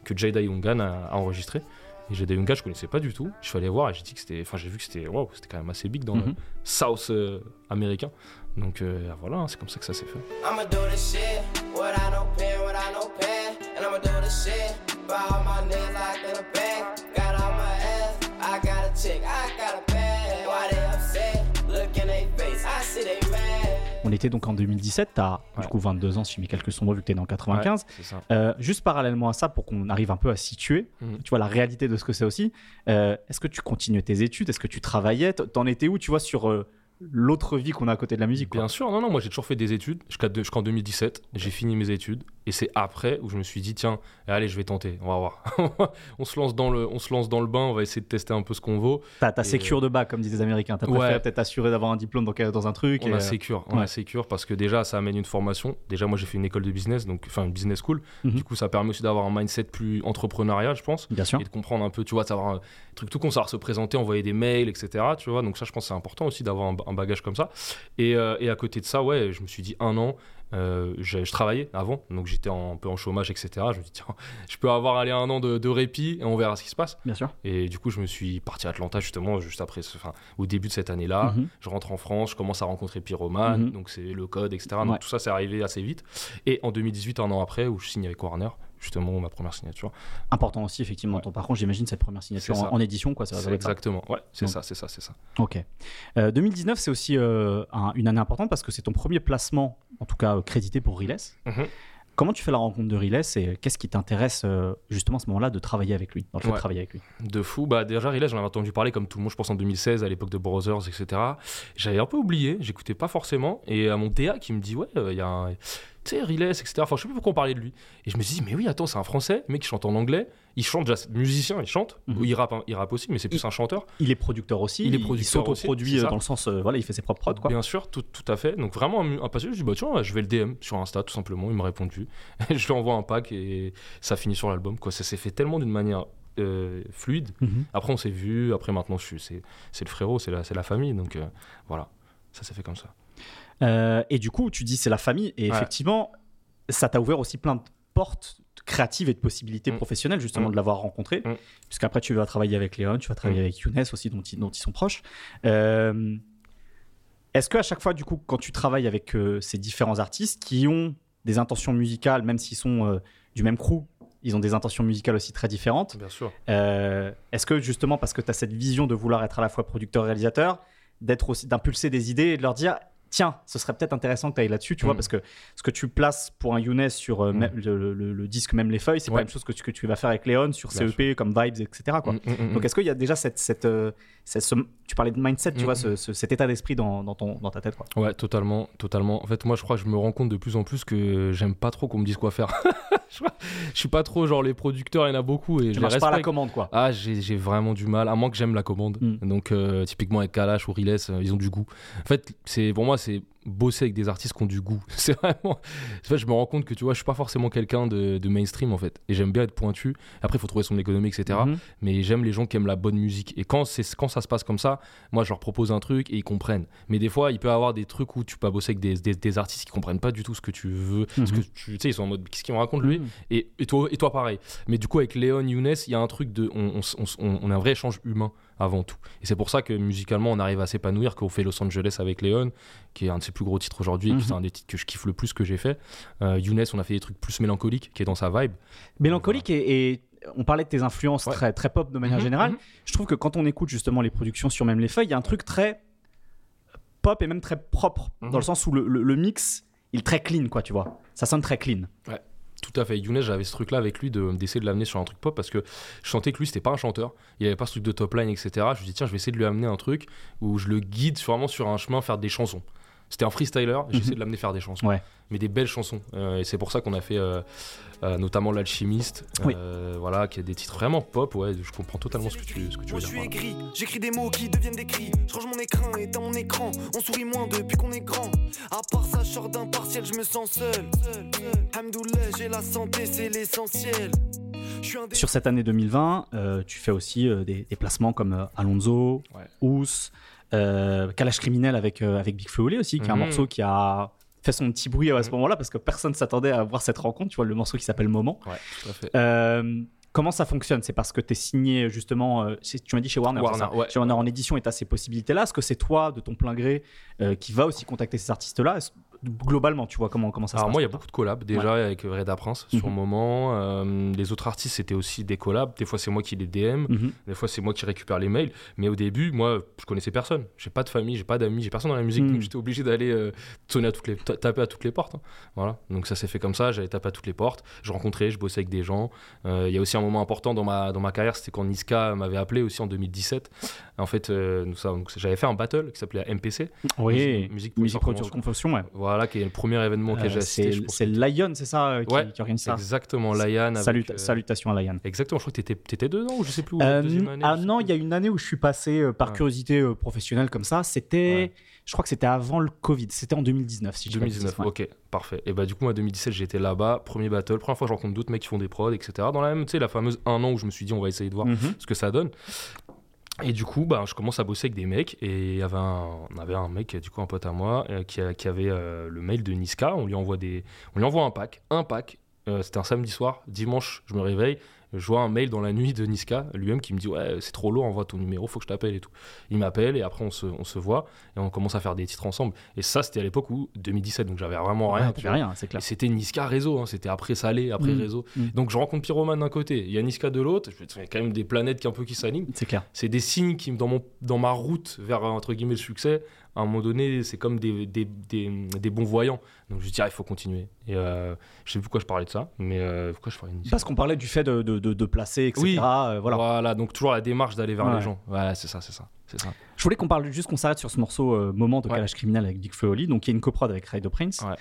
que Jada Youngan a, a enregistré. Et Jada Youngan, je connaissais pas du tout. Je suis allé voir et j'ai dit que c'était. Enfin, j'ai vu que c'était. Waouh, c'était quand même assez big dans le Mhm. South euh, américain. Donc, euh, voilà, hein, c'est comme ça que ça s'est fait. I'ma do this shit without no pen, without no pen. And I'ma do this shit for all my niggas locked in a bag. Got on my ass, I got a chick, I got On était donc en 2017, t'as du Ouais. coup 22 ans si je mets quelques sombres vu que t'es dans 95. Ouais, c'est ça. Euh, juste parallèlement à ça, pour qu'on arrive un peu à situer, Mhm. tu vois, la réalité de ce que c'est aussi, euh, est-ce que tu continuais tes études? Est-ce que tu travaillais? T'en étais où, tu vois, sur euh, l'autre vie qu'on a à côté de la musique quoi Bien sûr, non, non, moi j'ai toujours fait des études jusqu'en 2017. J'ai fini mes études et c'est après où je me suis dit tiens, allez, je vais tenter, on va voir. on se lance dans le, on se lance dans le bain, on va essayer de tester un peu ce qu'on vaut. T'as ta sécure de bas, comme disent les Américains. T'as Ouais. peut-être assurer d'avoir un diplôme dans, dans un truc. On et, a euh, sécure, on ouais. a sécure parce que déjà ça amène une formation. Déjà moi j'ai fait une école de business, donc enfin une business school. Mhm. Du coup ça permet aussi d'avoir un mindset plus entrepreneurial, je pense. Bien sûr. et de comprendre un peu, tu vois, de savoir un truc tout con, savoir se présenter, envoyer des mails, etc. Tu vois, donc ça, je pense c'est important aussi d'avoir un, un bagage comme ça. Et, euh, et à côté de ça, ouais, je me suis dit un an. euh, je, je travaillais avant, donc j'étais un peu en chômage, etc. Je me dis, tiens, je peux avoir allé un an de, de répit et on verra ce qui se passe. Bien sûr. Et du coup, je me suis parti à Atlanta justement, juste après, ce- au début de cette année-là. Mhm. Je rentre en France, je commence à rencontrer Pyroman, Mhm. donc c'est le code, etc. Donc Ouais. tout ça, c'est arrivé assez vite. Et en 2018, un an après, où je signe avec Warner, justement, ma première signature. Important aussi, effectivement, dans ton parcours, j'imagine, cette première signature en, édition, quoi. Ça, va ça. exactement, ouais, c'est ça, c'est ça, c'est ça. Ok. Euh, 2019, c'est aussi euh, un- une année importante parce que c'est ton premier placement, en tout cas euh, crédité pour Riles. Mhm. Comment tu fais la rencontre de Riles et qu'est-ce qui t'intéresse euh, justement à ce moment-là de travailler avec lui, dans le fait de Ouais. travailler avec lui? De fou. Bah, déjà, Riles, j'en avais entendu parler comme tout le monde, je pense en 2016, à l'époque de Brothers, etc. J'avais un peu oublié, j'écoutais pas forcément. Et à mon DA qui me dit, ouais, euh, il y a un. Tu sais, Riles, etc. Enfin, je sais plus pourquoi on parlait de lui. Et je me suis dit, mais oui, attends, c'est un français, le mec qui chante en anglais. Il chante déjà, c'est musicien, il chante. Mhm. Il, rappe, hein, il rappe aussi, mais c'est plus un chanteur. Il est producteur aussi. Il est producteur s'autoproduit aussi, c'est euh, dans le sens, euh, voilà, il fait ses propres prods, quoi. Bien sûr, tout, tout à fait. Donc vraiment un, un passionné, je dis bah tiens, je vais le DM sur Insta tout simplement. Il m'a répondu. je lui envoie un pack et ça finit sur l'album. Quoi, ça s'est fait tellement d'une manière euh, fluide. Mhm. Après on s'est vu. Après maintenant je suis, c'est, le frérot, c'est la, la famille. Donc euh, voilà, ça s'est fait comme ça. Euh, et du coup, tu dis c'est la famille, et Ouais. effectivement, ça t'a ouvert aussi plein de portes créatives et de possibilités Mm. professionnelles, justement, Mm. de l'avoir rencontré. Mm. Puisqu'après, tu vas travailler avec Léon, tu vas travailler Mm. avec Younes aussi, dont ils, dont ils sont proches. Euh, Est-ce qu'à chaque fois, du coup, quand tu travailles avec euh, ces différents artistes qui ont des intentions musicales, même s'ils sont du même crew, ils ont des intentions musicales aussi très différentes. Bien sûr. Est-ce que justement, parce que tu as cette vision de vouloir être à la fois producteur-réalisateur, d'être aussi d'impulser des idées et de leur dire tiens, ce serait peut-être intéressant que tu ailles là-dessus, tu vois, Mm. parce que ce que tu places pour un Younes sur euh, Mm. le, le- le disque, même les feuilles, c'est pas la même chose que tu, que tu vas faire avec Léon sur Bien CEP comme Vibes, etc. Quoi. Mm, Donc est-ce qu'il y a déjà cette, euh, cette- ce- tu parlais de mindset, tu Mm. vois, ce- ce- cet état d'esprit dans, dans, ton, dans ta tête quoi. Ouais, totalement, totalement. En fait, moi, je crois que je me rends compte de plus en plus que j'aime pas trop qu'on me dise quoi faire. je, suis pas trop genre les producteurs, il y en a beaucoup et Tu je les marches pas à la respecte. commande quoi. Ah, j'ai j'ai vraiment du mal, à moins que j'aime la commande. Mm. Donc, euh, typiquement avec Kalash ou Riles, euh, ils ont du goût. En fait, c'est pour moi, c'est bosser avec des artistes qui ont du goût. C'est vraiment. En fait, je me rends compte que tu vois, je suis pas forcément quelqu'un de, de mainstream en fait. Et j'aime bien être pointu. Après, il faut trouver son économie, etc. Mhm. Mais j'aime les gens qui aiment la bonne musique. Et quand, quand ça se passe comme ça, moi, je leur propose un truc et ils comprennent. Mais des fois, il peut y avoir des trucs où tu peux bosser avec des, des, des artistes qui comprennent pas du tout ce que tu veux. Ce que Mhm. tu tu sais, ils sont en mode, qu'est-ce qu'il me raconte lui Mhm. et, et, toi, et toi, pareil. Mais du coup, avec Léon, Younes, il y a un truc de. On- on- on a un vrai échange humain avant tout. Et c'est pour ça que musicalement, on arrive à s'épanouir, qu'on fait Los Angeles avec Léon, qui est un de ses plus gros titres aujourd'hui, Mhm. qui c'est un des titres que je kiffe le plus que j'ai fait. Euh, Younes, on a fait des trucs plus mélancoliques, qui est dans sa vibe. Mélancolique et, et on parlait de tes influences Ouais. très, très pop de manière Mhm, générale. mhm. Je trouve que quand on écoute justement les productions sur Même les Feuilles, il y a un truc très pop et même très propre, Mhm. dans le sens où le, le- le mix, il est très clean, quoi, tu vois. Ça sonne très clean. Tout à fait. Younes, j'avais ce truc-là avec lui de- d'essayer de l'amener sur un truc pop parce que je sentais que lui, c'était pas un chanteur. Il avait pas ce truc de top line, etc. Je me dit, tiens, je vais essayer de lui amener un truc où je le guide vraiment sur un chemin faire des chansons. C'était un freestyler, j'ai essayé de l'amener faire des chansons. Ouais. Mais des belles chansons. Euh, et c'est pour ça qu'on a fait euh, euh, notamment L'Alchimiste, Oui. euh, voilà, qui a des titres vraiment pop. Ouais, je comprends totalement ce que tu, ce que tu Moi veux je dire. suis voilà. écrit, j'écris des mots qui deviennent des cris. Je range mon écran et dans mon écran, on sourit moins depuis qu'on est grand. À part ça, je sors d'un partiel, je me sens seul. Hamdoullah, j'ai la santé, c'est l'essentiel. Je suis Sur cette année 2020, euh, tu fais aussi euh, des, des placements comme euh, Alonso, Ouais. Ous, euh, Kalash Criminel avec, euh, avec Big Flo aussi, qui est un Mhm. morceau qui a fait son petit bruit à ce Mhm. moment-là parce que personne s'attendait à voir cette rencontre. Tu vois, le morceau qui s'appelle Moment. Ouais, tout à fait. Euh, comment ça fonctionne? C'est parce que tu es signé justement, euh, tu m'as dit chez Warner, ouais. chez Warner en édition et tu as ces possibilités-là. Est-ce que c'est toi, de ton plein gré, euh, qui va aussi contacter ces artistes-là? Globalement, tu vois comment, comment ça Alors se passe moi, il y a beaucoup de collabs déjà avec Reda Prince sur Mhm. moment. Euh, les autres artistes, c'était aussi des collabs. Des fois, c'est moi qui les DM. Mhm. Des fois, c'est moi qui récupère les mails. Mais au début, moi, je connaissais personne. J'ai pas de famille, j'ai pas d'amis, j'ai personne dans la musique. Mm. Donc, j'étais obligé d'aller euh, sonner à toutes les, ta- taper à toutes les portes. hein. Voilà. Donc, ça s'est fait comme ça. J'allais taper à toutes les portes. Je rencontrais, je bossais avec des gens. Euh, Il y a aussi un moment important dans ma, dans ma carrière, c'était quand Niska m'avait appelé aussi en 2017. En fait, j'avais fait un battle qui s'appelait MPC. Oui, Musique- musique musique confonction, ouais. Voilà, qui est le premier événement auquel j'ai Euh, assisté. c'est que- Lion, c'est ça, euh, qui, Ouais, qui organise ça Exactement, avec, Salut- euh, Salutations à Lion. Exactement, je crois que t'étais, t'étais dedans ou je sais plus. où, année, ah non, il y a une année où je suis passé par Ouais. curiosité professionnelle comme ça. C'était, Ouais. je crois que c'était avant le Covid. C'était en 2019, si je dis pas de 2019, bêtises, ouais. ok, parfait. Et bah du coup, moi, 2017, j'étais là-bas, premier battle, première fois que je rencontre d'autres mecs qui font des prods, etc. Dans la même, tu sais, la fameuse un an où je me suis dit, on va essayer de voir Mhm. ce que ça donne. Et du coup, bah, je commence à bosser avec des mecs, et avait un, on avait un mec, du coup, un pote à moi, euh, qui avait euh, le mail de Niska. On lui envoie des, on lui envoie un pack, un pack. Euh, c'était un samedi soir, dimanche, je me réveille. Je vois un mail dans la nuit de Niska lui-même qui me dit ouais c'est trop lourd envoie ton numéro faut que je t'appelle et tout il m'appelle et après on se, on se voit et on commence à faire des titres ensemble et ça c'était à l'époque où 2017 donc j'avais vraiment rien Ouais, rien, c'est clair. c'était Niska réseau, hein, c'était après Salé, après Mm. réseau. Mm. Donc je rencontre Pyroman d'un côté, il y a Niska de l'autre, il y a quand même des planètes qui un peu qui s'alignent. C'est clair. C'est des signes qui, dans, mon, dans ma route vers entre guillemets le succès, à un moment donné, c'est comme des, des, des, des bons voyants. Donc je me dis, ah, il faut continuer. Et euh, je sais plus pourquoi je parlais de ça, mais euh, pourquoi je parlais musique Parce qu'on parlait du fait de, de, de- de placer, etc. Oui. euh, voilà. Voilà, donc toujours la démarche d'aller vers Ouais. les gens. Voilà, c'est ça, c'est ça, c'est ça. Je voulais qu'on parle juste qu'on s'arrête sur ce morceau euh, moment de Ouais. Kalash Criminel avec Big Flo et Oli, donc il y a une coprod avec Raido Prince. Ouais.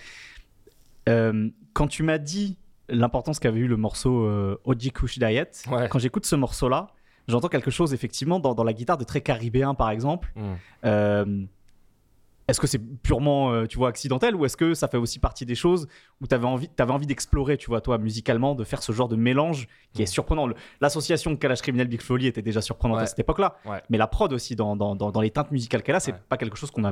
Euh, quand tu m'as dit l'importance qu'avait eu le morceau Oji Kush Diet, quand j'écoute ce morceau-là, j'entends quelque chose effectivement dans, dans la guitare de très caribéen par exemple. Mm. Est-ce que c'est purement, euh, tu vois, accidentel ou est-ce que ça fait aussi partie des choses où tu avais envie, t'avais envie d'explorer, tu vois, toi, musicalement, de faire ce genre de mélange qui est surprenant Le- L'association Kalash Criminel Big Oli était déjà surprenante Ouais. à cette époque-là, Ouais. mais la prod aussi dans, dans, dans, dans les teintes musicales qu'elle a, c'est Ouais. pas quelque chose qu'on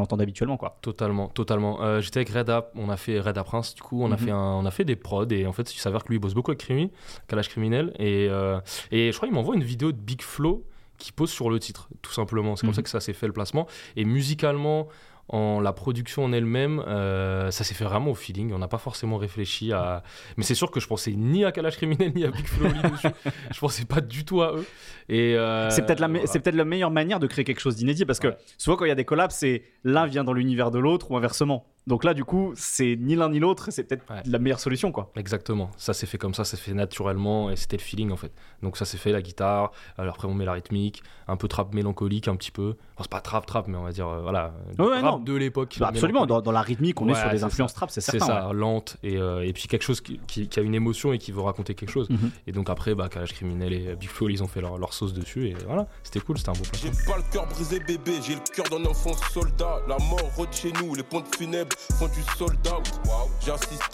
entend habituellement, quoi. Totalement, totalement. Euh, J'étais avec Reda, on a fait Reda Prince, du coup, on, a Mhm. fait un, on a fait des prods et en fait, il s'avère que lui il bosse beaucoup avec Crimi, Kalash Criminel, et, euh, et je crois qu'il m'envoie une vidéo de Big Flow qui pose sur le titre, tout simplement. C'est comme Mhm. ça que ça s'est fait le placement. Et musicalement, en la production en elle-même, euh, ça s'est fait vraiment au feeling. On n'a pas forcément réfléchi à. Mais c'est sûr que je pensais ni à Kalash Criminel ni à Big Oli dessus. Je pensais pas du tout à eux. Et euh, c'est peut-être la, me- voilà. c'est peut-être la meilleure manière de créer quelque chose d'inédit parce que Ouais. souvent quand il y a des collabs, c'est l'un vient dans l'univers de l'autre ou inversement. Donc là, du coup, c'est ni l'un ni l'autre, c'est peut-être Ouais. la meilleure solution, quoi. Exactement, ça s'est fait comme ça, ça s'est fait naturellement et c'était le feeling en fait. Donc ça s'est fait la guitare, alors après on met la rythmique, un peu trap mélancolique un petit peu. Enfin, c'est pas trap trap mais on va dire euh, voilà, Ouais, rap non. de l'époque. Bah, absolument, dans, la rythmique, on est sur des c'est influences ça. trap, c'est C'est certain. ça, lente et, euh, et puis quelque chose qui, qui- qui a une émotion et qui veut raconter quelque chose. Mhm. Et donc après, bah, Kalash Criminel et Big Flo, ils ont fait leur, leur sauce dessus et voilà, c'était cool, c'était un beau J'ai pas le cœur brisé bébé, j'ai le cœur d'un enfant soldat. La mort rôde chez nous, les pompes funèbres font du sold out.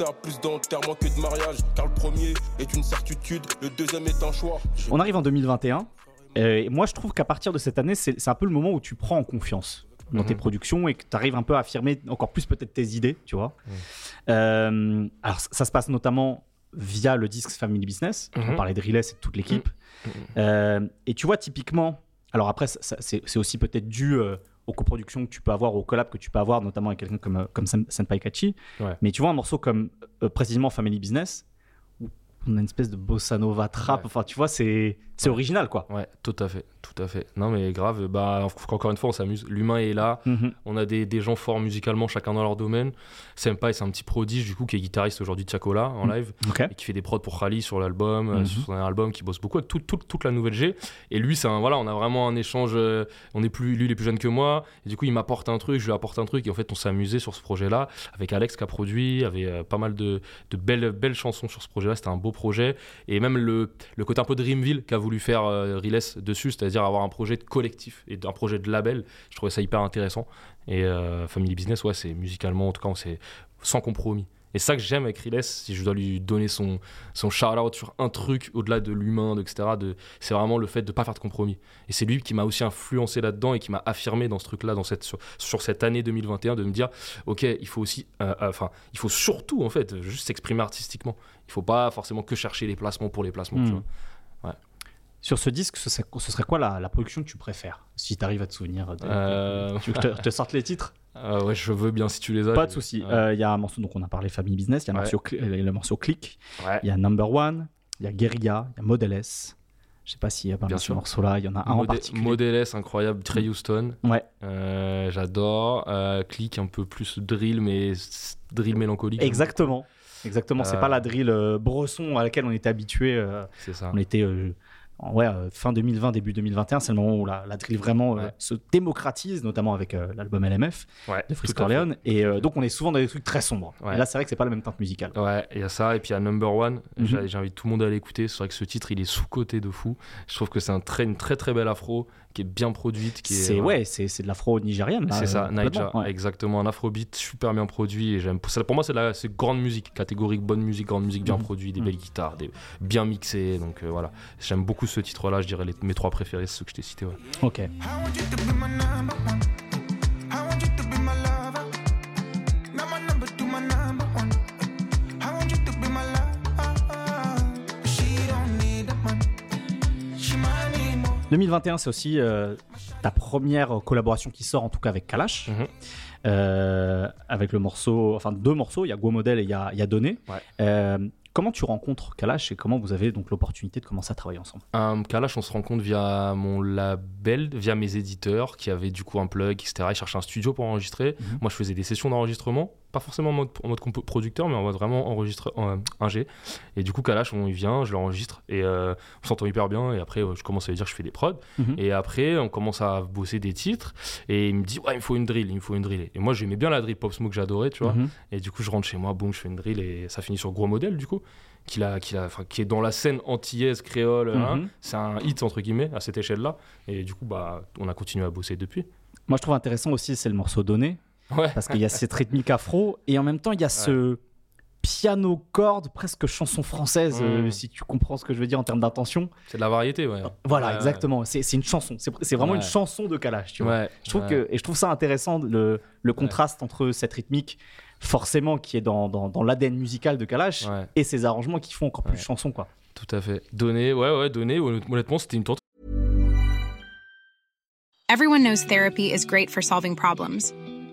À plus d'enterrements que de mariage, car le premier est une certitude, le deuxième est un choix. On arrive en 2021. euh, et moi, je trouve qu'à partir de cette année, c'est c'est un peu le moment où tu prends en confiance dans tes Mhm. productions et que tu arrives un peu à affirmer encore plus peut-être tes idées, tu vois. Mhm. Euh, alors, ça, ça se passe notamment via le disque Family Business. On Mhm. parlait de Riles et de toute l'équipe. Euh, et tu vois, typiquement, alors après, c'est c'est aussi peut-être dû euh, aux coproductions que tu peux avoir, aux collabs que tu peux avoir, notamment avec quelqu'un comme, euh, comme Sen- Senpai Kachi. Ouais. Mais tu vois, un morceau comme euh, précisément Family Business, où on a une espèce de bossa nova trap, Ouais. enfin, tu vois, c'est original, quoi. Ouais, tout à fait, tout à fait. Non mais grave, bah encore une fois, on s'amuse. L'humain est là. Mhm. On a des, des gens forts musicalement, chacun dans leur domaine. Senpai, c'est un petit prodige, du coup, qui est guitariste aujourd'hui de Chacola en Mm. live, Ok. et qui fait des prods pour Rally sur l'album, euh, Mhm. sur son dernier album, qui bosse beaucoup avec tout- tout- toute la nouvelle G. Et lui, c'est un, voilà, on a vraiment un échange. euh, on est plus, lui, il est plus jeune que moi. Et du coup, il m'apporte un truc, je lui apporte un truc. Et en fait, on s'est amusé sur ce projet-là, avec Alex qui a produit, il y avait euh, pas mal de, de belles, belles chansons sur ce projet-là. C'était un beau projet. Et même le, le côté un peu Dreamville qu'a voulu faire euh, Riles dessus, c'est-à-dire avoir un projet de collectif et un projet de label. Je trouvais ça hyper intéressant. Et euh, Family Business, ouais, c'est musicalement, en tout cas, on s'est sans compromis. Et c'est ça que j'aime avec Riles, si je dois lui donner son, son shout-out sur un truc au-delà de l'humain, de, etc., de, c'est vraiment le fait de ne pas faire de compromis. Et c'est lui qui m'a aussi influencé là-dedans et qui m'a affirmé dans ce truc-là, dans cette, sur, sur cette année 2021, de me dire, ok, il faut aussi, euh, euh, enfin, il faut surtout, en fait, juste s'exprimer artistiquement. Il faut pas forcément que chercher les placements pour les placements, tu Mm. vois. Sur ce disque, ce serait, ce serait quoi la, la production que tu préfères Si tu arrives à te souvenir. de- Euh, Tu veux que je te, te sorte les titres? Euh, ouais, je veux bien si tu les as. Pas de souci. Ouais. Euh, Il y a un morceau, donc on a parlé Family Business, il y a Ouais. euh, le morceau Click, Ouais. il y a Number One, il y a Guerilla, il y a Model S. Je sais pas s'il y a mal ce morceau-là, il y en a un en Modé- particulier. Model S, incroyable. Trey Houston. Ouais, J'adore. Click, un peu plus drill, mais drill mélancolique. exactement. Exactement, c'est pas la drill bresson à laquelle on était habitué. C'est ça. on était en- ouais, euh, fin 2020, début 2021, c'est le moment où la, la drill vraiment euh, se démocratise, notamment avec euh, l'album LMF Ouais, de Frisk. Corleone. Et euh, donc on est souvent dans des trucs très sombres. Ouais. Et là, c'est vrai que c'est pas la même teinte musicale. Ouais, il y a ça, et puis il y a Number One, Mhm. J'invite tout le monde à l'écouter, c'est vrai que ce titre il est sous-côté de fou, je trouve que c'est un très, une très très belle afro, qui est bien produite, qui est... C'est ouais, c'est c'est de l'afro nigérienne. là, C'est ça, euh, Naija, ouais. exactement, un afrobeat super bien produit, et j'aime, pour moi c'est de la c'est grande musique, catégorique bonne musique, grande musique bien Mhm. produite, des Mhm. belles guitares, des, bien mixées, donc euh, voilà, j'aime beaucoup ce titre-là, je dirais les- mes trois préférés, c'est ceux que je t'ai cités. Ouais. Ok. 2021, c'est aussi euh, ta première collaboration qui sort, en tout cas avec Kalash. Mhm. Euh, avec le morceau, enfin deux morceaux, il y a Go Model et il y a, y a Donné. Ouais. Euh, comment tu rencontres Kalash et comment vous avez donc l'opportunité de commencer à travailler ensemble? Kalash, on se rencontre via mon label, via mes éditeurs qui avaient du coup un plug, etc. Ils cherchaient un studio pour enregistrer. Mhm. Moi, je faisais des sessions d'enregistrement, pas forcément en mode, en mode producteur, mais en mode vraiment enregistreur, euh, ingé. Et du coup, Kalash, on y vient, je l'enregistre et euh, on s'entend hyper bien. Et après, euh, je commence à lui dire que je fais des prods. Mhm. Et après, on commence à bosser des titres. Et il me dit, ouais, il me faut une drill, il me faut une drill. Et moi, j'aimais bien la drill Pop Smoke, j'adorais, tu vois. Mhm. Et du coup, je rentre chez moi, boum, je fais une drill et ça finit sur Gros Modèle, du coup, qu'il a, qu'il a, qui est dans la scène antillaise, créole. hein. Mhm. C'est un hit, entre guillemets, à cette échelle-là. Et du coup, bah, on a continué à bosser depuis. Moi, je trouve intéressant aussi, c'est le morceau donné. Ouais. Parce qu'il y a cette rythmique afro et en même temps, il y a ce piano corde presque chanson française, euh, Mm. si tu comprends ce que je veux dire en termes d'intention. C'est de la variété, ouais. Voilà, Ouais, exactement. C'est c'est une chanson. C'est vraiment Ouais. une chanson de Kalash, tu vois. Ouais, Je trouve ouais. que, et je trouve ça intéressant, le, le contraste entre cette rythmique, forcément, qui est dans, dans, dans l'ADN musical de Kalash, Ouais. et ces arrangements qui font encore plus Ouais. chanson, quoi. Tout à fait. Donné, ouais, ouais, donné. Honnêtement, c'était une tente. Everyone knows therapy is great for solving problems,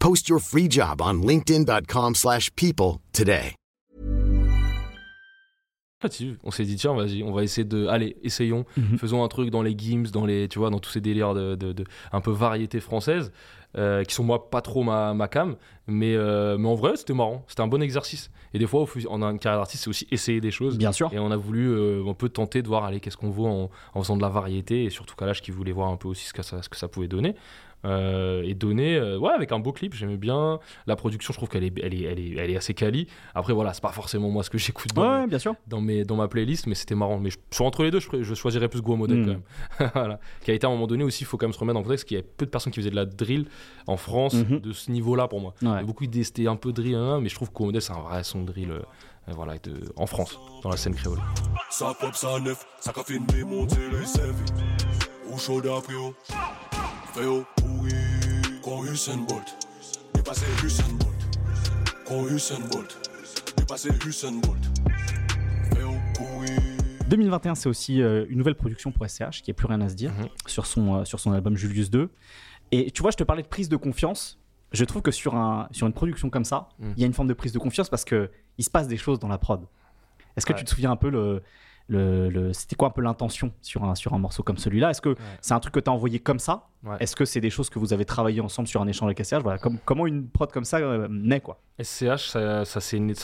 Post your free job on linkedin.com/people slash people today. créative. On s'est dit, tiens, vas-y, on va essayer de. Allez, essayons. Mhm. Faisons un truc dans les Gims, dans les, tu vois, dans tous ces délires de, de- de- un peu variété française, euh, qui sont moi pas trop ma, ma cam. Mais, euh, mais en vrai, c'était marrant. C'était un bon exercice. Et des fois, fu- en une carrière d'artiste, c'est aussi essayer des choses. Bien sûr. Et on a voulu euh, un peu tenter de voir, allez, qu'est-ce qu'on vaut en, en faisant de la variété. Et surtout Kalash qui voulait voir un peu aussi ce que ça, ce que ça pouvait donner. Euh, et donner, euh, ouais, avec un beau clip, j'aimais bien. La production, je trouve qu'elle est, elle est, elle est, elle est assez quali. Après, voilà, c'est pas forcément moi ce que j'écoute dans, Ouais, mes- bien sûr. dans, mes, dans ma playlist, mais c'était marrant. Mais je, sur entre les deux, je, je choisirais plus Gros Model Mm. quand même. voilà. Qui a été à un moment donné aussi, il faut quand même se remettre en contexte, qu'il y a peu de personnes qui faisaient de la drill en France Mhm. de ce niveau-là pour moi. Ouais. Il y a Beaucoup d'idées, c'était un peu drill, hein, mais je trouve que Gros Model, c'est un vrai son de drill. euh, voilà, de- en France, dans la scène créole. Ça pop, ça neuf, ça qu'a fait de monter les. Ou chaud d'après, oh. Fait oh, pourri. Quand Usain Bolt, dépassé Usain Bolt. Quand Usain Bolt, dépassé Usain Bolt. Fait oh, pourri. 2021, c'est aussi euh, une nouvelle production pour SCH, qui a plus rien à se dire, Mhm. sur, son, euh, sur son album Julius 2. Et tu vois, je te parlais de prise de confiance. Je trouve que sur, un, sur une production comme ça, il Mm. y a une forme de prise de confiance parce que il se passe des choses dans la prod. Est-ce que Ouais. tu te souviens un peu le, le, le- c'était quoi un peu l'intention sur un, sur un morceau comme celui-là? Est-ce que c'est un truc que tu as envoyé comme ça? Ouais. Est-ce que c'est des choses que vous avez travaillé ensemble sur un échange avec SCH voilà, comme, Comment une prod comme ça euh, naît quoi? SCH, ça, ça c'est né,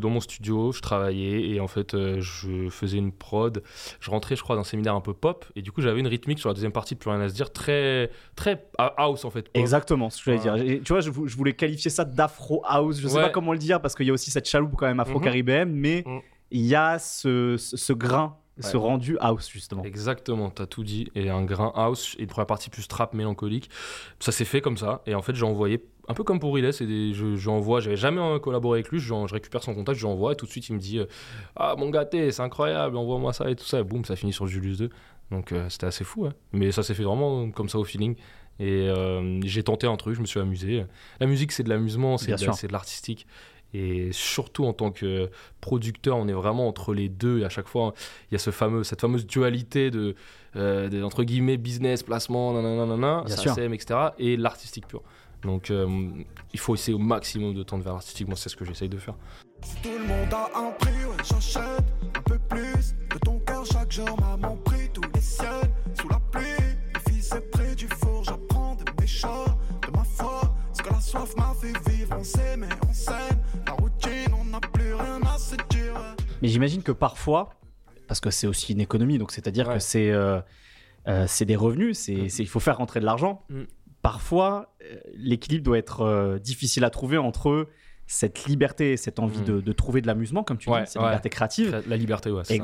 dans mon studio, je travaillais et en fait euh, je faisais une prod. Je rentrais, je crois, d'un séminaire un peu pop et du coup j'avais une rythmique sur la deuxième partie de Plus rien à se dire, très, très house en fait. pop. Exactement, ce que j'allais Voilà. dire. Et tu vois, je, vou- je voulais qualifier ça d'afro house. Je sais pas comment le dire parce qu'il y a aussi cette chaloupe quand même afro-caribéenne, mais Mhm. Il y a ce, ce, ce grain, ce Ouais. rendu house justement. Exactement, t'as tout dit. Et un grain house et une première partie plus trap mélancolique. Ça s'est fait comme ça. Et en fait, j'ai envoyé, un peu comme pour Riles, c'est des, je, j'envoie, j'avais jamais collaboré avec lui, je récupère son contact, je lui envoie. Et tout de suite, il me dit euh, Ah, mon gâté, c'est incroyable, envoie-moi ça et tout ça. Et boum, ça finit sur Julius 2. Donc euh, c'était assez fou. hein. Mais ça s'est fait vraiment comme ça au feeling. Et euh, j'ai tenté un truc, je me suis amusé. La musique, c'est de l'amusement, c'est de, de l'artistique. Et surtout en tant que producteur, on est vraiment entre les deux. Et à chaque fois, il y a ce fameux, cette fameuse dualité de, euh, de, entre guillemets, business, placement, nanana, sème, etc. Et l'artistique pur. Donc euh, il faut essayer au maximum de tendre vers l'artistique. Moi, c'est ce que j'essaye de faire. Tout le monde a un prix, ouais, j'achète un peu plus de ton cœur chaque jour, maman prie tous les ciels sous la pluie. Le fils est près du four, j'apprends de mes choix, de ma foi. Ce que la soif m'a Mais j'imagine que parfois, parce que c'est aussi une économie, donc c'est-à-dire Ouais. que c'est. euh, euh, c'est des revenus, c'est, c'est- il faut faire rentrer de l'argent. Mm. Parfois, euh, l'équilibre doit être difficile à trouver entre cette liberté, cette envie Mm. de, de trouver de l'amusement, comme tu Ouais, dis, cette ouais. liberté créative. La liberté, ouais. c'est ça.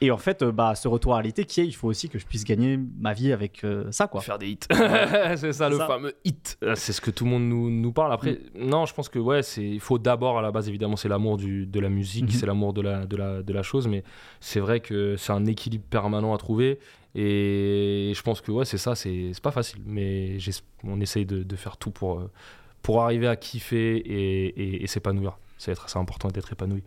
Et en fait, euh, bah, ce retour à réalité qui est, il faut aussi que je puisse gagner ma vie avec euh, ça, quoi. Faire des hits. c'est ça, le Ça. fameux hit. Euh, C'est ce que tout le monde nous, nous parle. Après, non, je pense que ouais, c'est il faut d'abord à la base évidemment c'est l'amour du de la musique, Mhm. c'est l'amour de la de la de la chose, mais c'est vrai que c'est un équilibre permanent à trouver. Et je pense que ouais, c'est ça, c'est c'est pas facile, mais on essaye de, de faire tout pour euh, pour arriver à kiffer et, et, et s'épanouir. C'est être assez important d'être épanoui.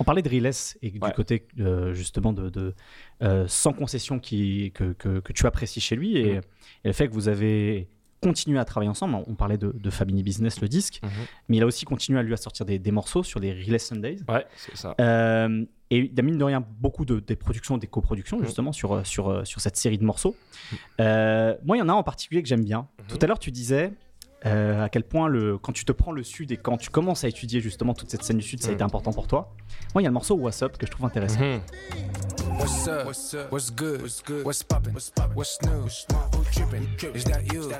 On parlait de Riles et du côté euh, justement de, de, euh, sans concession qui, que, que, que tu apprécies chez lui et, Mhm. et le fait que vous avez continué à travailler ensemble. On parlait de, de Family Business, le disque, mais il a aussi continué à lui à sortir des, des morceaux sur des Riles Sundays. Ouais, c'est ça. Euh, et il y a mine de rien beaucoup de des productions, des coproductions Mhm. justement sur, sur, sur cette série de morceaux. Moi, il y en a un en particulier que j'aime bien. Mhm. Tout à l'heure, tu disais euh, à quel point le, quand tu te prends le Sud et quand tu commences à étudier justement toute cette scène du Sud, ça a été important pour toi. Moi, il y a le morceau What's Up que je trouve intéressant. What's up? What's good? What's poppin'? What's new? Who trippin'? Is that you?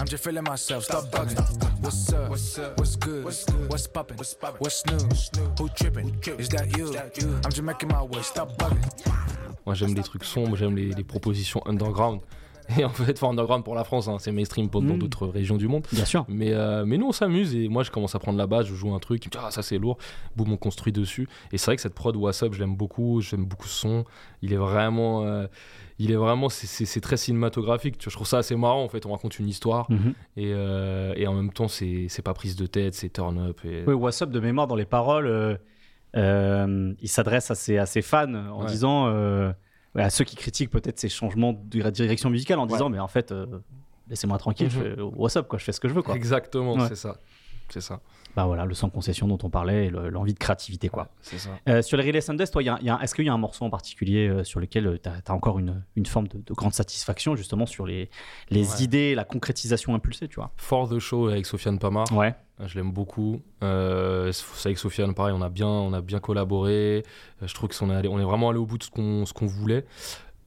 I'm just feeling myself. Stop bugging. What's up? What's good? What's poppin'? What's new? Who trippin'? Is that you? I'm just making my way. Stop bugging. Moi, j'aime les trucs sombres, j'aime les, les propositions underground. Et en fait, enfin, underground pour la France, hein, c'est mainstream pour dans Mm. d'autres régions du monde. Bien sûr. Mais, euh, mais nous, on s'amuse et moi, je commence à prendre la base, je joue un truc, il me dit, ah, ça c'est lourd, boum, on construit dessus. Et c'est vrai que cette prod WhatsApp, je l'aime beaucoup, j'aime beaucoup ce son. Il est vraiment. euh, il est vraiment. c'est- très cinématographique. Tu vois, je trouve ça assez marrant, en fait. On raconte une histoire Mhm. et, euh, et en même temps, c'est c'est pas prise de tête, c'est turn up. Et... Oui, What's Up de mémoire dans les paroles, euh, euh, il s'adresse à ses, à ses fans en Ouais. disant, à ceux qui critiquent peut-être ces changements de direction musicale en disant, mais en fait, euh, laissez-moi tranquille, je Mhm. fais What's Up, quoi, je fais ce que je veux. Quoi. Exactement, c'est ça. C'est ça. Bah voilà, le sans concession dont on parlait le- l'envie de créativité. quoi. C'est ça. Euh, sur les Relay Sundays, toi, il y a- il y a- est-ce qu'il y a un morceau en particulier euh, sur lequel tu as, encore une, une forme de, de grande satisfaction, justement, sur les, les Ouais. idées, la concrétisation impulsée, tu vois? For the Show avec Sofiane Pamar. Ouais. Je l'aime beaucoup. Euh, c'est avec Sofiane, pareil, on a bien, on a bien collaboré. Euh, Je trouve qu'on est, allé- on est vraiment allé au bout de ce qu'on, ce qu'on voulait.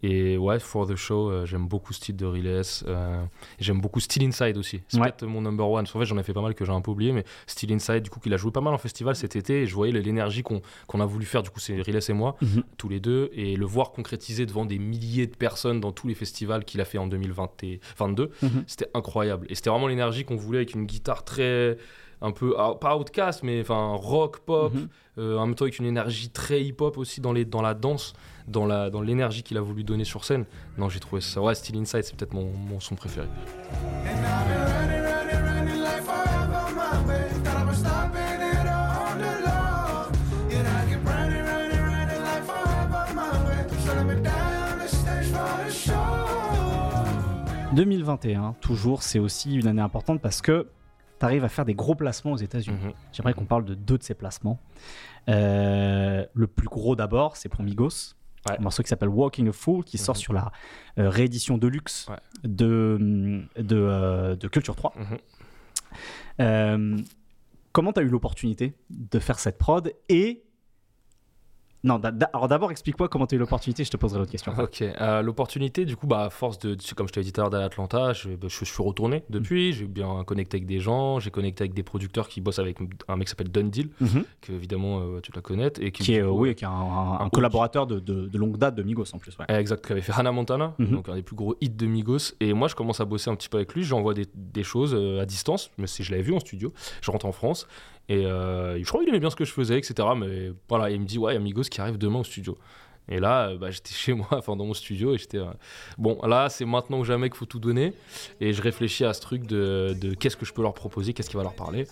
Et ouais, For the Show, euh, j'aime beaucoup ce titre de Riles. Euh, j'aime beaucoup Still Inside aussi. C'est Ouais. peut-être mon number one. En fait, j'en ai fait pas mal que j'ai un peu oublié, mais Still Inside, du coup, qu'il a joué pas mal en festival cet été. Et je voyais l'énergie qu'on, qu'on a voulu faire. Du coup, c'est Riles et moi, Mhm. tous les deux. Et le voir concrétiser devant des milliers de personnes dans tous les festivals qu'il a fait en 2022, Mhm. c'était incroyable. Et c'était vraiment l'énergie qu'on voulait avec une guitare très un peu ah, pas outcast mais enfin rock pop Mhm. euh, en même temps avec une énergie très hip hop aussi dans les dans la danse dans la dans l'énergie qu'il a voulu donner sur scène non j'ai trouvé ça ouais Still Inside c'est peut-être mon, mon son préféré – 2021, toujours, c'est aussi une année importante parce que tu arrives à faire des gros placements aux États-Unis. Mhm. J'aimerais qu'on parle de deux de ces placements. Euh, le plus gros d'abord, c'est pour Migos. Ouais. Un morceau qui s'appelle Walking a Fool, qui sort Mhm. sur la euh, réédition de luxe Ouais. de, de, euh, de Culture 3. Mhm. Euh, comment tu as eu l'opportunité de faire cette prod et. Non, alors d'abord, explique-moi comment tu as eu l'opportunité, je te poserai l'autre question. Ok, euh, l'opportunité, du coup, bah, à force de, comme je te l'ai dit tout à l'heure, d'aller à Atlanta, je, bah, je- je suis retourné depuis. J'ai bien connecté avec des gens, j'ai connecté avec des producteurs qui bossent avec un mec qui s'appelle Dundee, Mhm. que évidemment euh, tu dois connaître. Et qui, Qui est, du euh, coup, oui, qui est un, un- un un collaborateur de, de- de longue date de Migos en plus. ouais. Euh, Exact, qui avait fait Hannah Montana, Mhm. donc un des plus gros hits de Migos. Et moi, je commence à bosser un petit peu avec lui. J'envoie des, des choses à distance, mais si je l'avais vu en studio, je rentre en France. Et euh, je crois qu'il aimait bien ce que je faisais, etc. Mais voilà, il me dit, ouais, il y a Migos qui arrive demain au studio. Et là, euh, bah, j'étais chez moi, enfin dans mon studio, et j'étais. euh, bon, là, c'est maintenant ou jamais qu'il faut tout donner. Et je réfléchis à ce truc de, de qu'est-ce que je peux leur proposer, qu'est-ce qui va leur parler.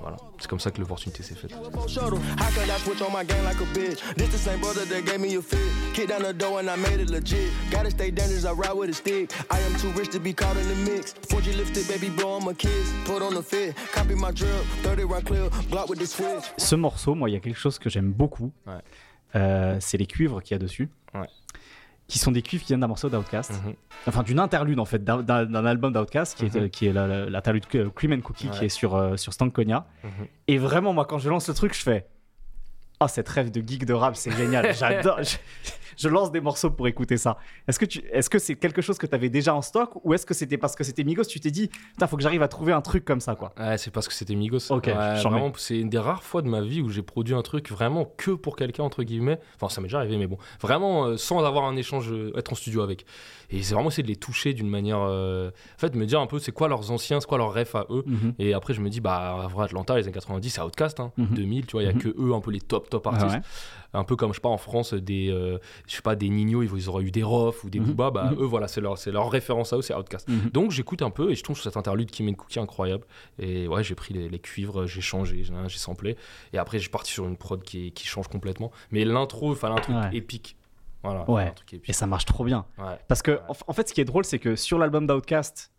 Voilà, c'est comme ça que l'opportunité s'est faite. Shuttle. How could I switch on my game like a bitch? This the same brother that gave me a fit. Kick down the door and I made it legit. Gotta stay dangerous, I ride with a stick. I am too rich to be caught in the mix. 4G lifted, baby, blow on my kids. Put on the fit, copy my drill. 30 round clear, block with the switch. Ce morceau, moi, il y a quelque chose que j'aime beaucoup. Ouais. Euh, c'est les cuivres qu'il y a dessus. Ouais. Qui sont des cuivres qui viennent d'un morceau d'Outcast. Mhm. Enfin, d'une interlude, en fait, d'un- album d'Outcast, qui, est, Mhm. qui est la- la- l'interlude que- Cream and Cookie, qui est sur, euh, sur Stankonia. Mhm. Et vraiment, moi, quand je lance le truc, je fais. Oh, cette rêve de geek de rap, c'est génial. J'adore. Je, lance des morceaux pour écouter ça. Est-ce que tu, est-ce que c'est quelque chose que tu avais déjà en stock ou est-ce que c'était parce que c'était Migos, tu t'es dit, putain, faut que j'arrive à trouver un truc comme ça, quoi. Ouais, c'est parce que c'était Migos. Ok, Ouais, c'est une des rares fois de ma vie où j'ai produit un truc vraiment que pour quelqu'un, entre guillemets. Enfin, ça m'est déjà arrivé, mais bon. Vraiment euh, sans avoir un échange, euh, être en studio avec. Et c'est vraiment essayer de les toucher d'une manière. euh, En fait, de me dire un peu c'est quoi leurs anciens, c'est quoi leurs refs à eux. Mhm. Et après, je me dis, bah, Atlanta, les années 90, c'est Outcast. Hein, Mhm. 2000, tu vois, il y a Mhm. que eux, un peu les top, top Ah artistes. ouais. Un peu comme, je sais pas, en France, des, euh, je sais pas, des Nino, ils, auraient eu des Rof ou des Mhm. Booba. Bah, Mhm. eux, voilà, c'est leur, c'est leur référence à eux, c'est Outcast. Mhm. Donc, j'écoute un peu et je tombe sur cet interlude qui met une cookie incroyable. Et ouais, j'ai pris les, les cuivres, j'ai changé, j'ai samplé. Et après, j'ai parti sur une prod qui, qui change complètement. Mais l'intro, un truc Ouais. épique. Voilà, Ouais. un truc épique. Et ça marche trop bien. Ouais. Parce que, en fait, ce qui est drôle, c'est que sur l'album d'Outcast,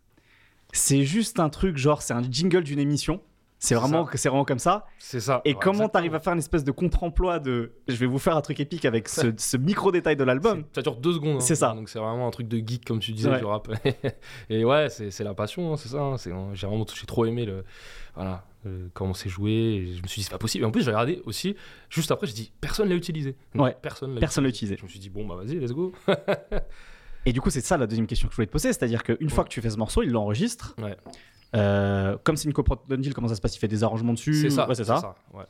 c'est juste un truc, genre, c'est un jingle d'une émission. C'est vraiment, c'est vraiment comme ça. C'est ça. Et Ouais, comment t'arrives à faire une espèce de contre-emploi de je vais vous faire un truc épique avec ce, ce micro-détail de l'album Ça dure deux secondes. hein. C'est ça. Donc c'est vraiment un truc de geek, comme tu disais, Ouais. du rap. et ouais, c'est la passion, hein, c'est ça. hein. J'ai vraiment j'ai trop aimé le, voilà, euh, comment c'est joué. Et je me suis dit, c'est pas possible. Et en plus, j'ai regardé aussi, juste après, je dis, personne l'a utilisé. Non, Ouais. Personne l'a Personne l'a utilisé. Je me suis dit, bon, bah vas-y, let's go. Et du coup, c'est ça la deuxième question que je voulais te poser. C'est-à-dire qu'une fois que tu fais ce morceau, il l'enregistre. Ouais. Euh, comme c'est une coprod Dungeon, comment ça se passe? Il fait des arrangements dessus? C'est ça. Ouais, c'est ça. ouais.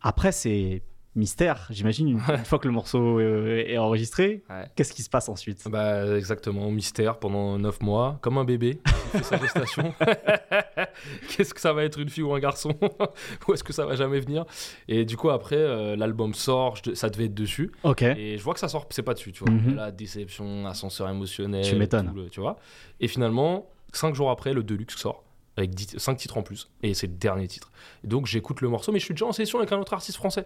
Après, c'est mystère, j'imagine, une, une fois que le morceau euh, est enregistré. Ouais. Qu'est-ce qui se passe ensuite? Bah, exactement, mystère pendant 9 mois, comme un bébé qui fait sa gestation. Qu'est-ce que ça va être une fille ou un garçon? Ou est-ce que ça va jamais venir? Et du coup, après, euh, l'album sort, je- ça devait être dessus. Ok. Et je vois que ça sort, c'est pas dessus, tu vois. Mhm. La déception, ascenseur émotionnel. Tu m'étonnes. Tu vois. Et finalement, 5 jours après, le Deluxe sort. Avec 5 titres en plus. Et c'est le dernier titre. Et donc j'écoute le morceau, mais je suis déjà en session avec un autre artiste français.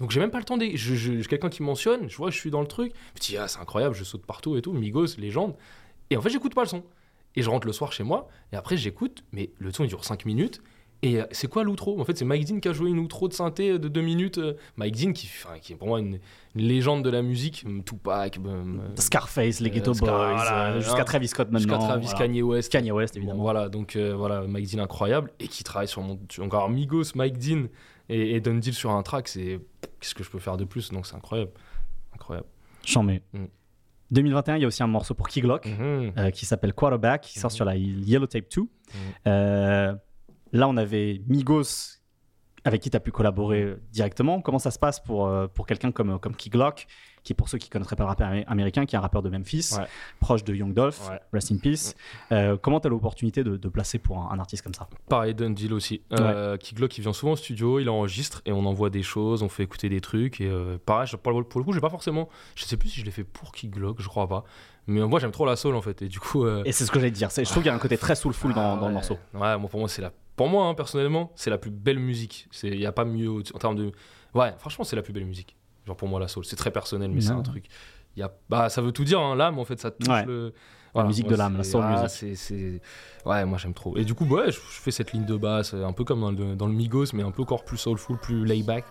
Donc j'ai même pas le temps de. Je, je- quelqu'un qui mentionne, je vois, je suis dans le truc. Je me dis, ah, c'est incroyable, je saute partout et tout. Migos, légende. Et en fait, j'écoute pas le son. Et je rentre le soir chez moi. Et après, j'écoute. Mais le son, il dure 5 minutes. Et euh, c'est quoi l'outro? En fait, c'est Mike Dean qui a joué une outro de synthé de 2 minutes. euh, Mike Dean, qui, enfin, qui est pour moi une, une légende de la musique. Tupac. euh, Scarface, les euh, Ghetto Boys, voilà, euh, jusqu'à hein. Travis Scott Jusqu'à maintenant. Travis, voilà. Kanye West. Kanye West, Bon, évidemment. voilà, donc euh, voilà, Mike Dean incroyable. Et qui travaille sur mon. Encore Migos, Mike Dean et, et Don Deal sur un track. C'est. Qu'est-ce que je peux faire de plus? Donc c'est incroyable. Incroyable. J'en mets. Mm. 2021, il y a aussi un morceau pour Key Glock Mhm. euh, qui s'appelle Quarterback, qui sort sur la Yellow Tape 2. Là, on avait Migos avec qui tu as pu collaborer euh, directement. Comment ça se passe pour, euh, pour quelqu'un comme, comme Key Glock, qui, pour ceux qui ne connaîtraient pas le rappeur amé- américain, qui est un rappeur de Memphis, Ouais. proche de Young Dolph, Ouais. Rest in Peace. Euh, comment tu as l'opportunité de, de placer pour un, un artiste comme ça? Pareil, Don Deal aussi. Euh, Kiglock, il vient souvent au studio, il enregistre et on envoie des choses, on fait écouter des trucs. Et euh, pareil, je- pour le pour le coup, j'ai pas forcément. Je sais plus si je l'ai fait pour Kiglock, je crois pas. Mais moi, j'aime trop la soul en fait. Et du coup. euh, Et c'est ce que j'allais te dire. Je trouve qu'il y a un côté très soulful dans, Ah dans le ouais. morceau. Ouais, moi, pour moi, c'est la. Pour moi, hein, personnellement, c'est la plus belle musique. Il n'y a pas mieux en termes de. Ouais, franchement, c'est la plus belle musique. Genre pour moi, la soul. C'est très personnel, mais c'est un truc. Y a... bah, ça veut tout dire, hein, l'âme, en fait, ça touche Ouais. le. Musique moi, de l'âme, la soul ah, music. c'est- c'est- Ouais, moi j'aime trop. Et du coup, ouais, je, je fais cette ligne de basse, un peu comme dans le, dans le Migos, mais un peu encore plus soulful, plus layback.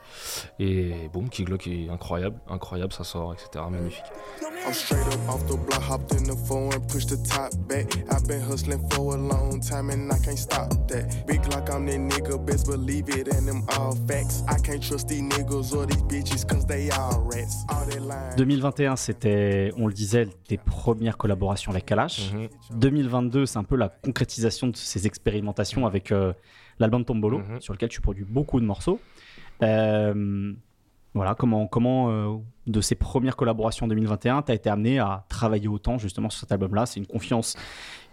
Et boum, Kiglock est incroyable, incroyable, ça sort, etc. Magnifique. I'm straight up off the block, hopped in the four and pushed the top back. I've been hustling for a long time and I can't stop that. Big like I'm that nigga, best believe it, and them all facts. I can't trust these niggas or these bitches cause they all rats. All that line. 2021, c'était, on le disait, tes premières collaborations avec Kalash. Mhm. 2022, c'est un peu la concrétisation de ces expérimentations avec euh, l'album Tombolo, Mhm. sur lequel tu produis beaucoup de morceaux. Euh, voilà, comment, comment euh, de ces premières collaborations en 2021, tu as été amené à travailler autant justement sur cet album-là C'est une confiance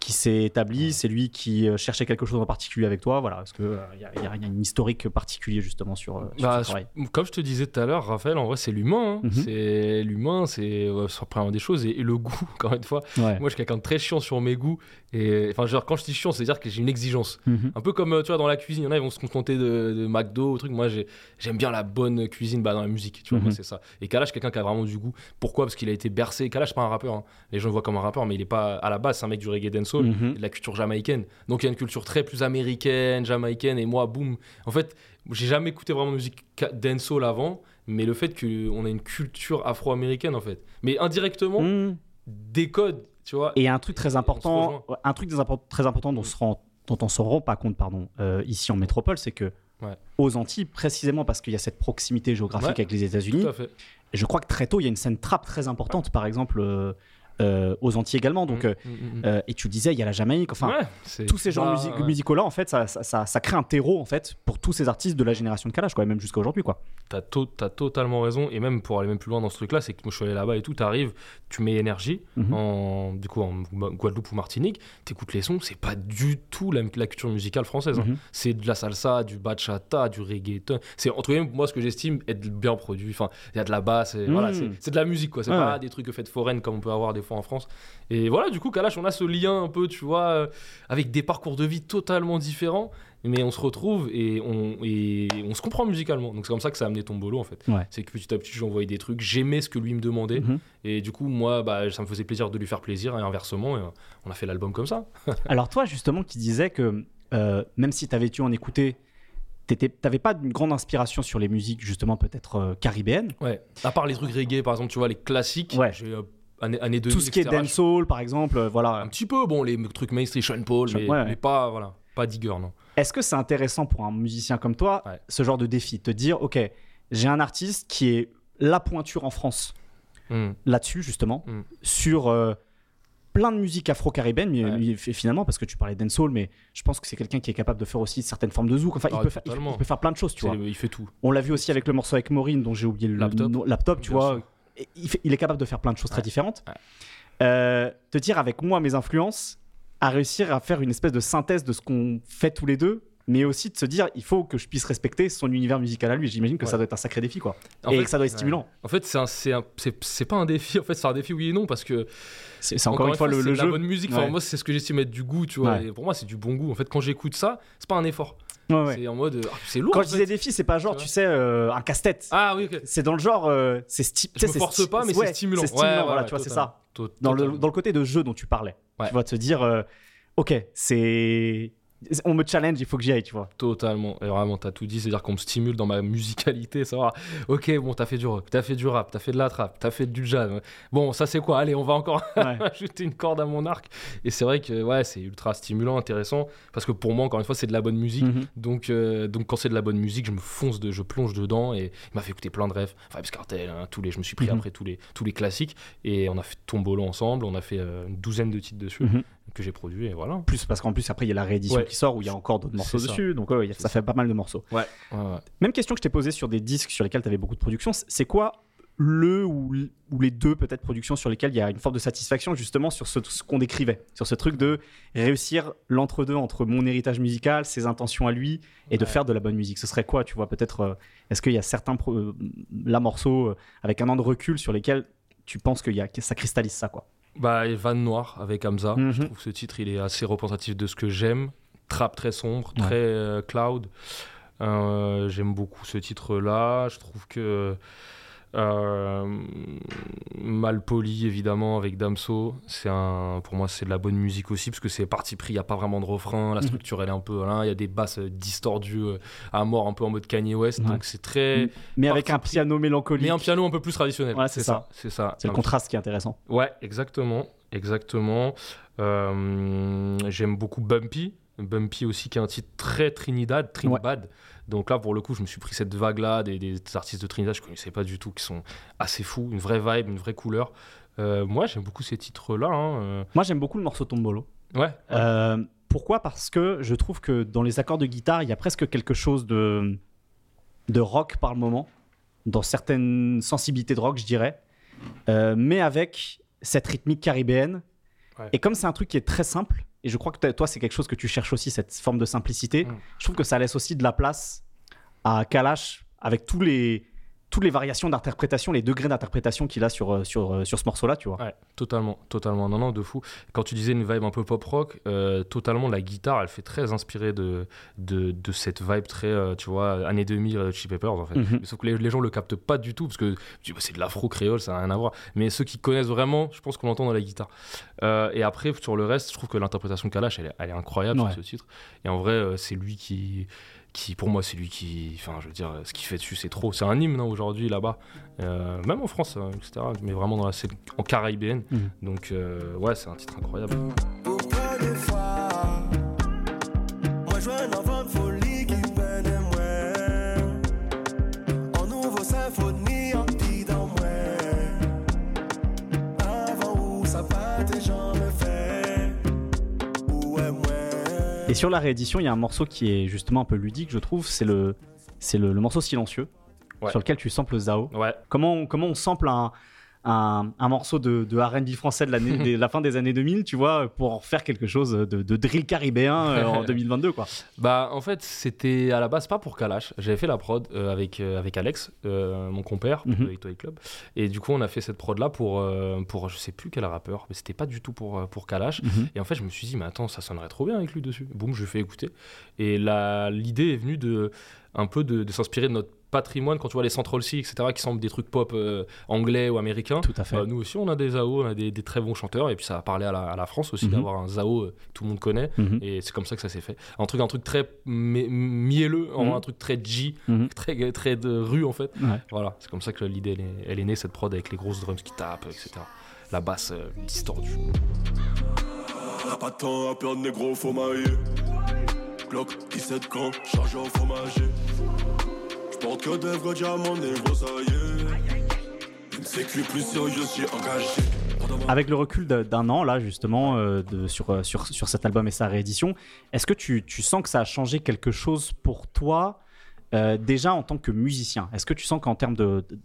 qui s'est établie, c'est lui qui euh, cherchait quelque chose en particulier avec toi. Voilà, est-ce qu'il y, a- y a y a une historique particulier justement sur, euh, sur Bah, ce travail comme je te disais tout à l'heure, Raphaël, en vrai, c'est l'humain. hein. Mhm. C'est l'humain, c'est euh, sur la première des choses. Et, et le goût, encore une fois. Ouais. Moi, je suis quelqu'un de très chiant sur mes goûts. Et enfin, genre, quand je dis chiant, c'est-à-dire que j'ai une exigence. Mhm. Un peu comme, euh, tu vois, dans la cuisine, il y en a, ils vont se contenter de, de McDo, ou truc. Moi, j'ai- j'aime bien la bonne cuisine bah, dans la musique. Tu vois, Mhm. c'est ça. Et Kalash, quelqu'un qui a vraiment du goût. Pourquoi? Parce qu'il a été bercé. Kalash, c'est pas un rappeur. hein. Les gens le voient comme un rappeur, mais il est pas, à la base, c'est un mec du reggae dancehall, Mhm. de la culture jamaïcaine. Donc, il y a une culture très plus américaine, jamaïcaine. Et moi, boum. En fait, j'ai jamais écouté vraiment de musique dancehall avant, mais le fait qu'on a une culture afro-américaine, en fait. Mais indirectement, Mhm. des codes, tu vois. Et un truc très important, un truc très, import- très important dont, se rend- dont on se rend pas compte, pardon, euh, ici en métropole, c'est que Ouais. aux Antilles, précisément parce qu'il y a cette proximité géographique Ouais, avec les États-Unis. Je crois que très tôt, il y a une scène trap très importante, par exemple, euh, aux Antilles également. Donc, Mm, euh, mm, mm, euh, et tu disais, il y a la Jamaïque. Enfin, Ouais, tous ces genres ouais. musicaux-là, en fait, ça, ça, ça- ça crée un terreau, en fait, pour tous ces artistes de la génération de Kalash, quoi, et même jusqu'à aujourd'hui, quoi. T'as to- totalement raison. Et même pour aller même plus loin dans ce truc-là, c'est que moi je suis allé là-bas et tout, t'arrives, tu mets énergie, Mhm. en, du coup en Guadeloupe ou Martinique, t'écoutes les sons, c'est pas du tout la, la culture musicale française. hein. Mhm. C'est de la salsa, du bachata, du reggaeton. C'est entre guillemets, moi ce que j'estime être bien produit. Enfin, il y a de la basse, Mhm. voilà, c'est de la musique quoi. C'est Ouais, pas des trucs faits foraines comme on peut avoir des en France. Et voilà, du coup, Kalash, on a ce lien un peu, tu vois, euh, avec des parcours de vie totalement différents. Mais on se retrouve et on, et on se comprend musicalement. Donc c'est comme ça que ça a amené Tombolo en fait. Ouais. C'est que petit à petit, j'envoyais des trucs, j'aimais ce que lui me demandait. Mhm. Et du coup, moi, bah, ça me faisait plaisir de lui faire plaisir et inversement, et, euh, on a fait l'album comme ça. Alors toi, justement, qui disais que euh, même si tu avais dû en écouter, t'avais pas une grande inspiration sur les musiques, justement, peut-être euh, caribéennes. Ouais. À part les trucs reggae, par exemple, tu vois, les classiques, Ouais. j'ai euh, année, année 2000, Tout ce qui est etc., dancehall, par exemple, euh, voilà. Un petit peu, bon, les trucs mainstream, Sean Paul, mais, ouais, mais pas, voilà, pas Digger, non. Est-ce que c'est intéressant pour un musicien comme toi, Ouais. ce genre de défi, te dire, ok, j'ai un artiste qui est la pointure en France Hmm. là-dessus, justement, Mm. sur euh, plein de musique afro-caribéenne, mais, Ouais. finalement, parce que tu parlais dancehall, mais je pense que c'est quelqu'un qui est capable de faire aussi certaines formes de zouk. Enfin, il, Ah, peut faire, il- peut faire plein de choses, tu vois. il fait tout. On l'a vu aussi avec le morceau avec Maureen, dont j'ai oublié le Laptop. tu Bien vois. sûr. Il, fait- il est capable de faire plein de choses très différentes. Euh, te dire avec moi, mes influences, à réussir à faire une espèce de synthèse de ce qu'on fait tous les deux, mais aussi de se dire, il faut que je puisse respecter son univers musical à lui. J'imagine que ça doit être un sacré défi, quoi. En et fait, que ça doit être ouais. stimulant. En fait, c'est un- c'est un- c'est- c'est pas un défi, en fait, c'est un défi oui et non, parce que C'est encore, une fois le, c'est le jeu. la bonne musique. Enfin, moi, c'est ce que j'estime être du goût, tu vois. Et pour moi, c'est du bon goût. En fait, quand j'écoute ça, c'est pas un effort. Ouais, ouais. C'est en mode, ah, c'est lourd. Quand je fait. disais défi, c'est pas genre, Tu sais, euh, un casse-tête. Ah oui, ok. C'est dans le genre, euh, c'est sti- tu Je me force pas, mais c'est stimulant. C'est stimulant, voilà, tu vois, c'est ça. Dans le, dans le côté de jeu dont tu parlais. Tu de se dire, euh, ok, c'est. On me challenge, il faut que j'y aille, tu vois. Totalement, et vraiment, t'as tout dit, c'est-à-dire qu'on me stimule dans ma musicalité, savoir, ok, bon, t'as fait du rock, t'as fait du rap, t'as fait de la trap, t'as fait du jazz, bon, ça c'est quoi? Allez, on va encore Ouais. ajouter une corde à mon arc. Et c'est vrai que, ouais, c'est ultra stimulant, intéressant, parce que pour moi, encore une fois, c'est de la bonne musique, Mhm. donc, euh, donc quand c'est de la bonne musique, je me fonce, de, je plonge dedans, et il m'a fait écouter plein de rêves, Vibes Cartel, hein, tous les, je me suis pris Mhm. après tous les, tous les classiques, et on a fait Tombolo ensemble, on a fait euh, une douzaine de titres dessus, Mhm. Que j'ai produits, et voilà. Plus parce qu'en plus, après, il y a la réédition Ouais. qui sort où il y a encore d'autres morceaux ça. dessus. Donc, ouais, ça fait pas mal de morceaux. Ouais, ouais, ouais. Même question que je t'ai posée sur des disques sur lesquels tu avais beaucoup de production. C'est quoi le ou, les deux peut-être productions sur lesquelles il y a une forme de satisfaction justement sur ce, ce qu'on décrivait, sur ce truc de réussir l'entre-deux entre mon héritage musical, ses intentions à lui et de faire de la bonne musique. Ce serait quoi, tu vois Peut-être, euh, est-ce qu'il y a certains pro- euh, là, morceaux euh, avec un an de recul sur lesquels tu penses qu'il y a, que ça cristallise ça, quoi? Bah, Van Noir avec Hamza. Mhm. Je trouve que ce titre, il est assez représentatif de ce que j'aime. Trap très sombre, Ouais. très euh, cloud. Euh, j'aime beaucoup ce titre-là. Je trouve que Malpoli, évidemment, avec Damso, c'est un, pour moi, c'est de la bonne musique aussi, parce que c'est parti pris, il n'y a pas vraiment de refrain, la Mhm. structure, elle est un peu, il y a des basses euh, distordues euh, à mort, un peu en mode Kanye West, Ouais. donc c'est très... Mais avec un piano mélancolique. Mais un piano un peu plus traditionnel. Ouais, c'est ça. C'est ça. C'est le contraste qui est intéressant. Ouais, exactement, exactement. Euh, J'aime beaucoup Bumpy. Bumpy aussi, qui est un titre très Trinidad, Trinidad. Donc là, pour le coup, je me suis pris cette vague-là des, des artistes de Trinidad, je connaissais pas du tout, qui sont assez fous, une vraie vibe, une vraie couleur. Euh, moi, j'aime beaucoup ces titres-là. hein, euh. Moi, j'aime beaucoup le morceau Tombolo. Ouais. Euh, pourquoi? Parce que je trouve que dans les accords de guitare, il y a presque quelque chose de, de rock par le moment, dans certaines sensibilités de rock, je dirais, Euh, mais avec cette rythmique caribéenne. Ouais. Et comme c'est un truc qui est très simple, et je crois que toi, c'est quelque chose que tu cherches aussi, cette forme de simplicité, Mm. je trouve que ça laisse aussi de la place à Kalash avec tous les, toutes les variations d'interprétation, les degrés d'interprétation qu'il a sur, euh, sur, euh, sur ce morceau-là, tu vois. Ouais, totalement, totalement. Non, non, de fou. Quand tu disais une vibe un peu pop rock, euh, totalement, la guitare, elle fait très inspirée de, de, de cette vibe très, euh, tu vois, années 2000, euh, Chili Peppers, en fait. Mhm. Sauf que les, les gens le captent pas du tout, parce que bah, c'est de l'afro-créole, ça n'a rien à voir. Mais ceux qui connaissent vraiment, je pense qu'on l'entend dans la guitare. Et après, sur le reste, je trouve que l'interprétation de Kalash, elle, est- elle est incroyable Ouais. sur ce titre. Et en vrai, c'est lui qui. Qui, pour moi, c'est lui qui. Enfin, je veux dire, ce qu'il fait dessus, c'est trop. C'est un hymne hein, aujourd'hui là-bas. Euh, même en France, euh, etc. Mais vraiment dans la scène en caribéenne. Mhm. Donc, euh, ouais, c'est un titre incroyable. Pourquoi des fois sur la réédition, il y a un morceau qui est justement un peu ludique, je trouve. C'est le, c'est le, le morceau silencieux Ouais. sur lequel tu samples Zao. Ouais. Comment, on- comment on sample un, un, un morceau de, de R&B français de, l'année- de la fin des années 2000, tu vois, pour faire quelque chose de, de drill caribéen euh, en 2022, quoi. Bah en fait c'était à la base pas pour Kalash. J'avais fait la prod euh, avec, euh, avec Alex, euh, mon compère de Hit Club. Et du coup on a fait cette prod là pour, pour je sais plus quel rappeur, mais c'était pas du tout pour, pour Kalash. Mhm. Et en fait je me suis dit mais attends ça sonnerait trop bien avec lui dessus. Boum je lui fais écouter. Et l'idée est venue de un peu de, de s'inspirer de notre patrimoine quand tu vois les Central C etc qui semblent des trucs pop euh, anglais ou américains Tout à fait. Bah, nous aussi on a des Zao on a des, des très bons chanteurs et puis ça a parlé à la, à la France aussi Mhm. d'avoir un Zao euh, que tout le monde connaît Mhm. et c'est comme ça que ça s'est fait un truc un truc très mi- mielleux Mhm. un truc très G très très de rue en fait Ouais. voilà c'est comme ça que l'idée elle, est- elle est née cette prod avec les grosses drums qui tapent etc la basse euh, distordue pas de temps à perdre, négro, faut mailler. Glock, 17 camps, chargé en fromager. Avec le recul d'un an, là, justement, euh, sur, euh, sur, sur cet album et sa réédition, est-ce que tu, tu sens que ça a changé quelque chose pour toi, euh, déjà en tant que musicien? Est-ce que tu sens qu'en termes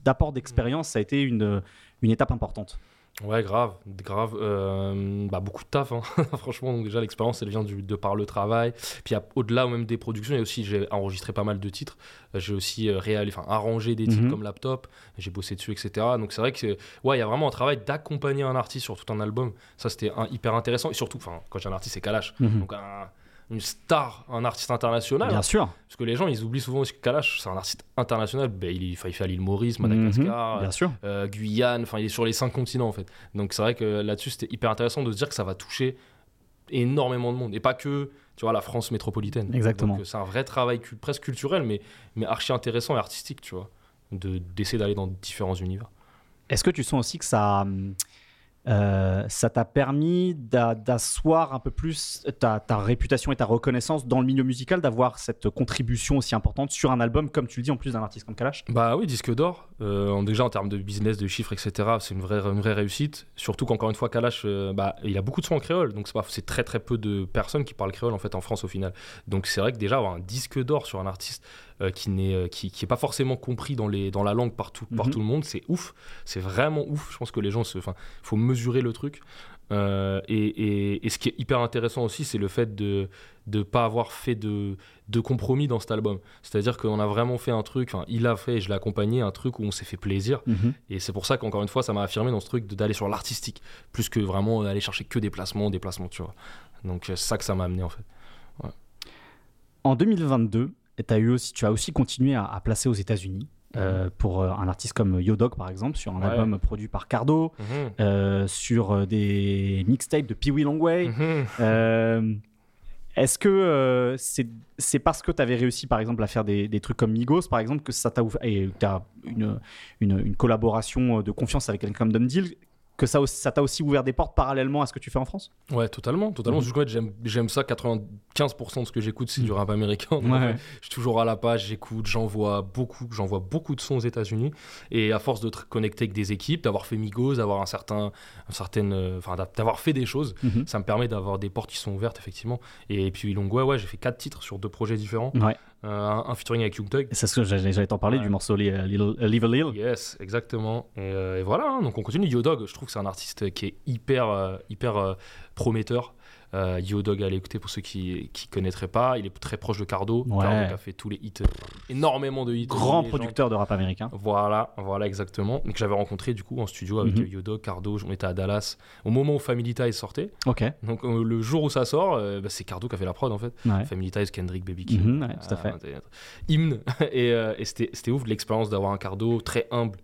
d'apport d'expérience, ça a été une, une étape importante? Ouais, grave, grave. euh, bah, beaucoup de taf, hein. franchement. Donc déjà, l'expérience, elle vient du, de par le travail. Puis au-delà même des productions, a aussi, j'ai enregistré pas mal de titres. J'ai aussi euh, réal- enfin, arrangé des titres Mhm. comme Laptop. J'ai bossé dessus, etc. Donc c'est vrai que, ouais, il y a vraiment un travail d'accompagner un artiste sur tout un album. Ça, c'était hyper intéressant. Et surtout, enfin, quand j'ai un artiste, c'est Kalash. Mhm. Donc un- une star, un artiste international. Bien sûr. Parce que les gens, ils oublient souvent aussi que Kalash, c'est un artiste international. Ben, il, il fait à l'île Maurice, Madagascar, bien sûr. euh, Guyane, enfin, il est sur les cinq continents en fait. Donc c'est vrai que là-dessus, c'était hyper intéressant de se dire que ça va toucher énormément de monde. Et pas que, tu vois, la France métropolitaine. Exactement. Donc euh, c'est un vrai travail presque culturel, mais, mais archi intéressant et artistique, tu vois, de- d'essayer d'aller dans différents univers. Est-ce que tu sens aussi que ça, hum, euh, ça t'a permis d'a- d'asseoir un peu plus ta, ta réputation et ta reconnaissance dans le milieu musical, d'avoir cette contribution aussi importante sur un album, comme tu le dis, en plus d'un artiste comme Kalash? Bah oui, disque d'or. Euh, déjà en termes de business, de chiffres, etc. C'est une vraie, réussite. Surtout qu'encore une fois, Kalash, euh, bah, il a beaucoup de sons en créole. Donc c'est très très peu de personnes qui parlent créole en fait en France au final. Donc c'est vrai que déjà avoir un disque d'or sur un artiste euh, qui n'est euh, qui, qui est pas forcément compris dans les dans la langue par tout, par Mhm. tout le monde, c'est ouf. C'est vraiment ouf. Je pense que les gens se, enfin, faut mesurer le truc. Euh, et, et- et ce qui est hyper intéressant aussi, c'est le fait de ne pas avoir fait de, de compromis dans cet album. C'est-à-dire qu'on a vraiment fait un truc, enfin, il a fait, et je l'ai accompagné, un truc où on s'est fait plaisir. Mhm. Et c'est pour ça qu'encore une fois, ça m'a affirmé dans ce truc d'aller sur l'artistique, plus que vraiment aller chercher que des placements, des placements, tu vois. Donc c'est ça que ça m'a amené en fait. Ouais. En 2022, t'as eu aussi, tu as aussi continué à, à placer aux États-Unis. euh, pour euh, un artiste comme Yo Dog par exemple sur un Ouais. album produit par Cardo Mhm. euh, sur euh, des mixtapes de Pee Wee Longway Mhm. Euh, est-ce que euh, c'est c'est parce que tu avais réussi par exemple à faire des, des trucs comme Migos par exemple que ça t'a ouvert et tu as une, une, une collaboration de confiance avec quelqu'un comme Dom Deal que ça t'a aussi ouvert des portes parallèlement à ce que tu fais en France Ouais, totalement, totalement. Mhm. J'aime, j'aime ça. 95% de ce que j'écoute, c'est du rap américain. Ouais, ouais. Je suis toujours à la page, j'écoute, j'envoie beaucoup, j'envoie beaucoup de sons aux États-Unis. Et à force de te connecter avec des équipes, d'avoir fait Migos, d'avoir un certain, un certain, euh, enfin, d'a- d'avoir fait des choses, Mhm. ça me permet d'avoir des portes qui sont ouvertes effectivement. Et puis Longwa, ouais, j'ai fait quatre titres sur deux projets différents. Ouais. Euh, un, un featuring avec Young Thug. C'est ce que j'allais t'en parler Ouais. du morceau Live a Little Yes, exactement. Et, euh, et voilà, hein, donc on continue. Yo Dog, je trouve que c'est un artiste qui est hyper, euh, hyper prometteur. Euh, Yo Dog, allez écouter pour ceux qui qui connaîtraient pas. Il est très proche de Cardo. Ouais. Cardo qui a fait tous les hits, euh, énormément de hits. grand gens- producteur de rap américain Voilà, voilà exactement. Donc j'avais rencontré du coup en studio avec Mhm. Yo Dog, Cardo. On était à Dallas au moment où Family Ties sortait. ok Donc euh, le jour où ça sort, euh, bah, c'est Cardo qui a fait la prod en fait. Ouais. Family Ties, Kendrick, Baby King. Mhm, ouais, tout à fait. euh, hymne. et et c'était c'était ouf l'expérience d'avoir un Cardo très humble,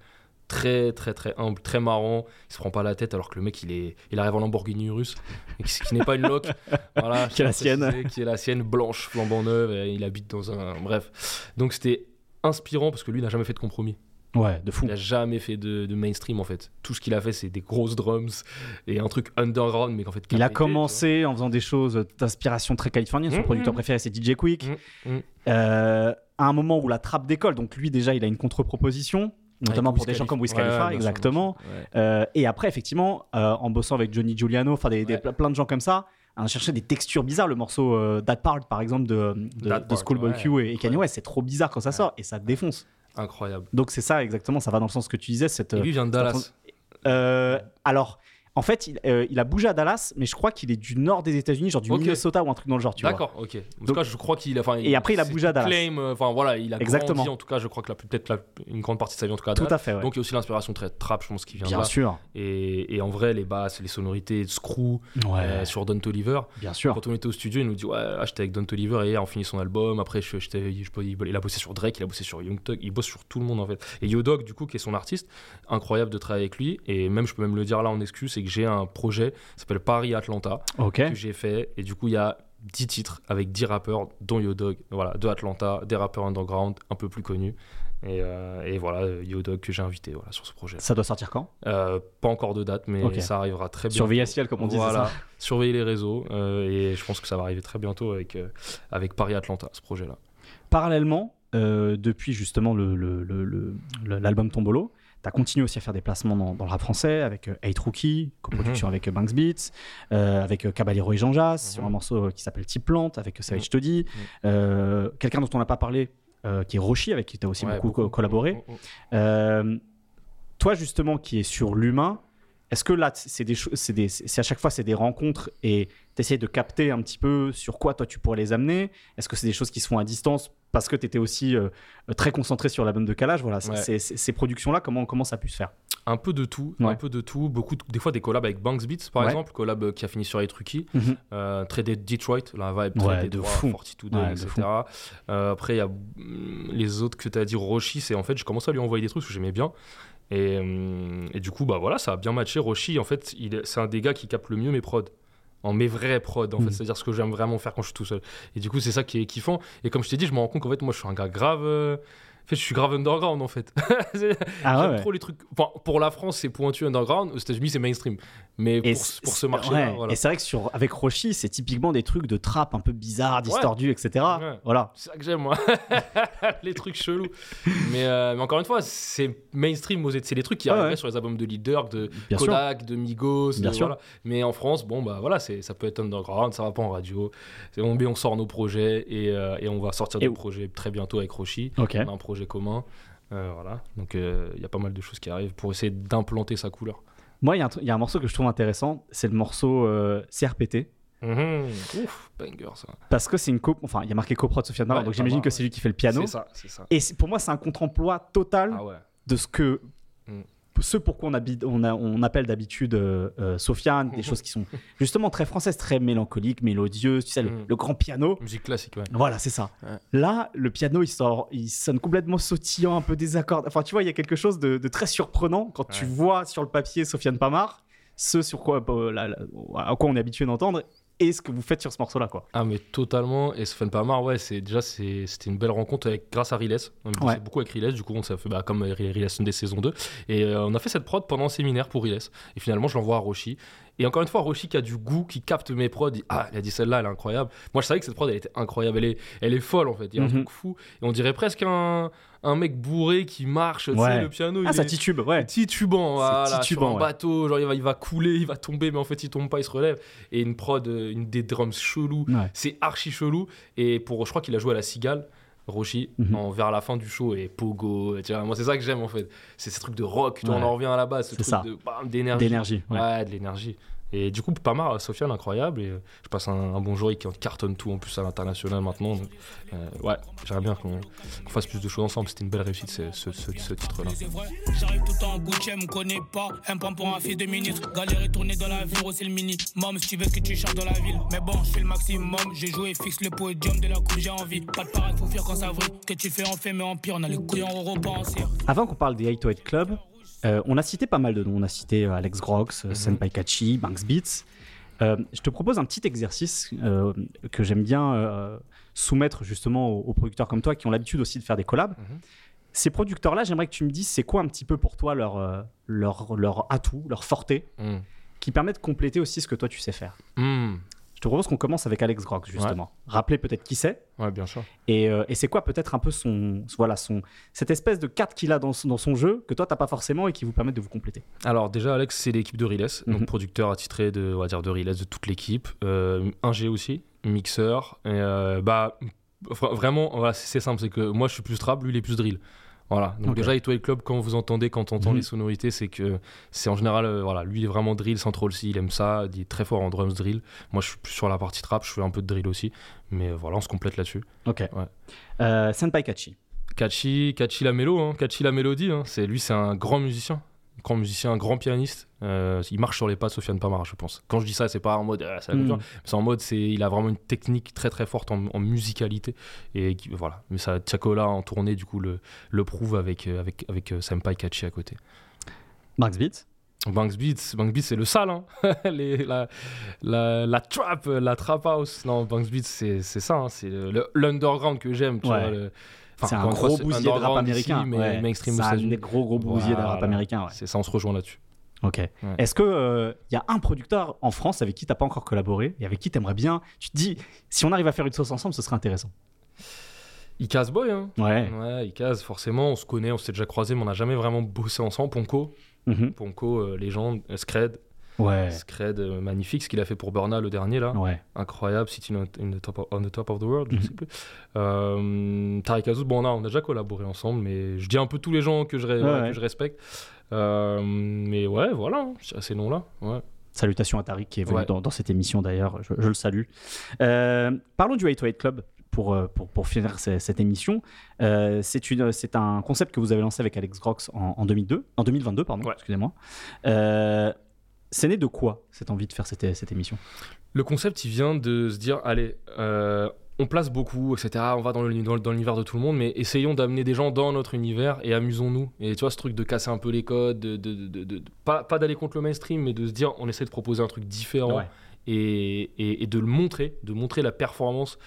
très très très humble, très marrant. Il se prend pas la tête alors que le mec il est il arrive en Lamborghini Urus, et qui, n'est pas une loc. voilà, Qui est la à sienne. Qui est la sienne, blanche, flambant neuve. Et il habite dans un. Bref. Donc c'était inspirant parce que lui n'a jamais fait de compromis. ouais de fou Il a jamais fait de, de mainstream en fait. Tout ce qu'il a fait, c'est des grosses drums et un truc underground, mais qu'en fait. il a commencé en faisant des choses d'inspiration très californienne son Mhm. producteur préféré c'est DJ Quick Mm, mm. Euh, à un moment où la trappe décolle, donc lui déjà il a une contre-proposition, notamment pour des gens comme Wiz Khalifa. Ouais, exactement. Ouais. Euh, et après effectivement, euh, en bossant avec Johnny Giuliano, enfin des, plein de gens comme ça, à chercher des textures bizarres. Le morceau euh, That Part, par exemple, de, de, Schoolboy ouais, Q et, et Kanye West, c'est trop bizarre quand ça sort et ça défonce. Incroyable. Donc c'est ça exactement, ça va dans le sens que tu disais. Cette, Et lui, vient de cette- Dallas. Euh, alors, en fait, il, euh, il a bougé à Dallas, mais je crois qu'il est du nord des États-Unis, genre du Ok. Minnesota ou un truc dans le genre, tu vois. D'accord, ok. En tout cas, je crois qu'il a. Et après, il a bougé à Dallas. Claim, euh, enfin voilà, il a Exactement. grandi. En tout cas, je crois que peut-être une grande partie de sa vie, en tout cas. à Tout à fait, ouais. Donc il y a aussi l'inspiration très trap, je pense, qui vient Bien de là. sûr. Et, et en vrai, les basses, les sonorités de Screw Ouais. euh, sur Don Toliver. Bien sûr. Quand on était au studio, il nous dit ouais, ah, j'étais avec Don Toliver et hier, on finit son album. Après, je, je- il a bossé sur Drake, il a bossé sur Young Thug, il bosse sur tout le monde en fait. Et Yo Dog, du coup, qui est son artiste, incroyable de travailler avec lui. Et même, je peux même le dire là en excuse, c'est que j'ai un projet, ça s'appelle Paris Atlanta, Ok. que j'ai fait. Et du coup, il y a 10 titres avec 10 rappeurs, dont Yo Dog, voilà, de Atlanta, des rappeurs underground un peu plus connus. Et, euh, et voilà, Yo Dog que j'ai invité voilà, sur ce projet. Ça doit sortir quand? Euh, pas encore de date, mais ça arrivera très bientôt. Surveiller le ciel, comme on dit, Voilà, les réseaux. euh, et je pense que ça va arriver très bientôt avec, euh, avec Paris Atlanta, ce projet-là. Parallèlement, depuis justement le- le- le- le- le- l'album Tombolo, tu as continué aussi à faire des placements dans, dans le rap français avec euh, Hate Rookie, coproduction Mhm. avec euh, Banks Beats, euh, avec Caballero et Jean Jas, Mhm. sur un morceau qui s'appelle Type Plante, avec Savage Toddy. Euh, Quelqu'un dont on n'a pas parlé, euh, qui est Roshi, avec qui tu as aussi Ouais, beaucoup, beaucoup. co- collaboré. Mm, mm, mm. Toi, justement, qui est sur l'humain, est-ce que là, c'est des, à chaque fois, c'est des rencontres et tu essayes de capter un petit peu sur quoi toi tu pourrais les amener? Est-ce que c'est des choses qui se font à distance parce que tu étais aussi euh, très concentré sur l'album de Calage? Voilà, ces productions-là, comment, comment ça a pu se faire? Un peu de tout, Ouais. un peu de tout. Beaucoup, de- des fois des collabs avec Banks Beats, par Ouais. exemple, collab euh, qui a fini sur Hate Rookie. Mhm. Euh, très des Detroit, la vibe très Ouais, des de droits, fou. 42, Ouais, de etc. Euh, après, il y a mm, les autres que tu as dit, Roshi, c'est en fait, je commençais à lui envoyer des trucs que j'aimais bien. Et, hum, et du coup, bah voilà, ça a bien matché. Roshi, en fait, c'est un des gars qui capte le mieux mes prods. En mes vrais prods, en fait, c'est-à-dire ce que j'aime vraiment faire quand je suis tout seul. Et du coup, c'est ça qui est kiffant. Et comme je t'ai dit, je me rends compte qu'en fait, moi, je suis un gars grave. euh, fait, je suis grave underground, en fait. Ah ouais, J'aime ouais. trop les trucs. Enfin, pour la France, c'est pointu underground. Aux États-Unis, c'est mainstream. Mais pour, ce marché-là, ouais. voilà. Et c'est vrai que sur, avec Roshi, c'est typiquement des trucs de trap un peu bizarres, distordus, etc. Voilà. C'est ça que j'aime, moi. les trucs chelous. Mais, euh, mais encore une fois, c'est mainstream C'est des trucs qui ouais. sur les albums de Leader, de Bien sûr. Kodak, de Migos. Bien de- sûr. voilà. Mais en France, bon, bah voilà, ça peut être underground, ça va pas en radio. C'est- On, on sort nos projets et, euh, et on va sortir Et des où projets très bientôt avec Roshi. On a un projet commun. Euh, voilà. Donc euh, il y a pas mal de choses qui arrivent pour essayer d'implanter sa couleur. Moi, il y, a un tr- il y a un morceau que je trouve intéressant, c'est le morceau euh, CRPT. Mhm. Ouf, banger ça. Parce que c'est une co. Enfin, il y a marqué coprod Sofiane Bamar, Ouais, donc j'imagine que c'est lui qui fait le piano. C'est ça, c'est ça. Et pour moi, c'est un contre-emploi total Ah ouais. de ce que. Ce pourquoi on, habite, on, a- on appelle d'habitude euh, euh, Sofiane, des choses qui sont justement très françaises, très mélancoliques, mélodieuses, tu sais, le, Mm. le grand piano. Musique classique, ouais. Voilà, c'est ça. Ouais. Là, le piano, il sort, il sonne complètement sautillant, un peu désaccordé. Enfin, tu vois, il y a quelque chose de, de très surprenant quand tu vois sur le papier Sofiane Pamar, ce sur quoi, euh, la- la- à quoi on est habitué d'entendre, et ce que vous faites sur ce morceau-là, quoi. Ah mais totalement. Et Sven Pamar ouais c'est déjà c'était une belle rencontre avec grâce à Riles. On Ouais. beaucoup avec Riles du coup on s'est fait bah, comme Riles des saisons 2 et euh, on a fait cette prod pendant un séminaire pour Riles. Et finalement je l'envoie à Roshi et encore une fois Roshi qui a du goût qui capte mes prods il, ah il a dit celle-là elle est incroyable moi je savais que cette prod elle était incroyable elle est, elle est folle en fait il y a un Mhm. truc fou et on dirait presque un, un mec bourré qui marche tu sais Ouais. le piano Ah, il ça est- titube, ouais. titubant, voilà, sur titubant, un ouais. bateau, genre il va, il va couler, il va tomber, mais en fait il tombe pas, il se relève. Et une prod, euh, une des drums chelous, Ouais. c'est archi chelou. Et pour, je crois qu'il a joué à la Cigale, Roshi, en, vers la fin du show, et Pogo, tu vois, moi c'est ça que j'aime en fait. C'est ces trucs de rock, tu vois, Ouais. on en revient à la base, ce C'est truc ça. de d'énergie. D'énergie, ouais. Ouais, de l'énergie. Et du coup, pas mal, Sofiane, incroyable. Et euh, je passe un, un bon jour, il cartonne tout en plus à l'international maintenant. Donc, euh, ouais, j'aimerais bien qu'on fasse plus de choses ensemble. C'était une belle réussite, ce, ce, ce- ce titre-là. J'arrive tout en Gucci, elle me connaît pas. Un pan pour un fils de ministre. Galérer tourner dans la ville, c'est le mini. Mom, si tu veux que tu chantes dans la ville. Mais bon, je fais le maximum. J'ai joué, fixe le podium de la coupe, j'ai envie. Pas de parade, faut faire quand ça vrille. Que tu fais, on fait, mais en pire. On a les couilles en repas en cire. Avant qu'on parle des 808 Club, euh, on a cité pas mal de noms. On a cité euh, Alex Grox, Mhm. euh, Senpai Kachi, Banks Beats. Euh, je te propose un petit exercice euh, que j'aime bien soumettre justement aux, aux producteurs comme toi qui ont l'habitude aussi de faire des collabs. Mhm. Ces producteurs-là, j'aimerais que tu me dises c'est quoi un petit peu pour toi leur, leur, leur atout, leur forté, Mm. qui permet de compléter aussi ce que toi tu sais faire? Je te propose qu'on commence avec Alex Grox, justement. Rappelez peut-être qui c'est. Ouais, bien sûr. Et, euh, et c'est quoi peut-être un peu son, voilà, son, cette espèce de carte qu'il a dans, son- dans son jeu que toi, t'as pas forcément et qui vous permettent de vous compléter? Alors déjà Alex c'est l'équipe de Riles, Mhm. donc producteur attitré de on va dire de Riles de toute l'équipe, euh, un G aussi, mixeur et euh, bah vra- vraiment voilà, c'est c'est simple c'est que moi je suis plus trap, lui il est plus drill. Voilà. Donc Ok. déjà Ito Club quand vous entendez quand on entend Mhm. les sonorités c'est que c'est en général euh, voilà, lui il est vraiment drill central C, il aime ça, il est très fort en drums drill. Moi je suis plus sur la partie trap, je fais un peu de drill aussi mais euh, voilà, on se complète là-dessus. Ok. Ouais. Euh, Senpai Kachi. Kachi, Kachi la mélo, hein, Kachi la mélodie, hein, c'est lui c'est un grand musicien, grand musicien, un grand pianiste. Euh, il marche sur les pas de Sofiane Pamara, je pense. Quand je dis ça, c'est pas en mode ah, c'est la Mm. culture, c'est en mode c'est il a vraiment une technique très très forte en, en musicalité et qui- voilà. Mais ça, Tchakola en tournée du coup le, le prouve avec euh, avec avec euh, Senpai Kachi à côté. Max Beats? Banks Beats, Banks Beats c'est le sale, hein. Les- la, la, la trap, la trap house. Non, Banks Beats c'est c'est ça, hein. c'est l'underground que j'aime. Ouais. Enfin, c'est un gros bousier de rap américain. mais ouais. mainstream C'est un gros gros bousiers de rap américain. ouais. C'est ça, on se rejoint là-dessus. Ok. Est-ce que il y a un producteur en France avec qui t'as pas encore collaboré et avec qui t'aimerais bien Tu te dis, si on arrive à faire une sauce ensemble, ce serait intéressant? Icaz Boy, hein. Ouais. Ouais, Icaz, forcément, on se connaît, on s'est déjà croisés, mais on n'a jamais vraiment bossé ensemble. Ponko, Mhm. Ponko, euh, légende, euh, Scred. Ouais. Scred, euh, magnifique, ce qu'il a fait pour Burna le dernier là. Ouais. Incroyable, City on, the top of, on the top of the world, je Mhm. sais plus. Euh, Tariq Azouz, bon, on a, on a déjà collaboré ensemble, mais je dis un peu tous les gens que je, Ouais, que je respecte. Euh, mais ouais, voilà, à ces noms-là. Ouais. Salutations à Tariq qui est venu dans, dans cette émission d'ailleurs, je, je le salue. Euh, parlons du 808 Club pour, pour, pour finir ce- cette émission. Euh, c'est un concept que vous avez lancé avec Alex Grox en, en 2002, en 2022, pardon, excusez-moi. Euh, c'est né de quoi cette envie de faire cette, cette émission? Le concept, il vient de se dire, allez, euh, on place beaucoup, etc. On va dans l'univers de tout le monde, mais essayons d'amener des gens dans notre univers et amusons-nous. Et tu vois, ce truc de casser un peu les codes, de, de- de- de- de- pas, pas d'aller contre le mainstream, mais de se dire, on essaie de proposer un truc différent Ouais. et, et- et de le montrer, de montrer la performance.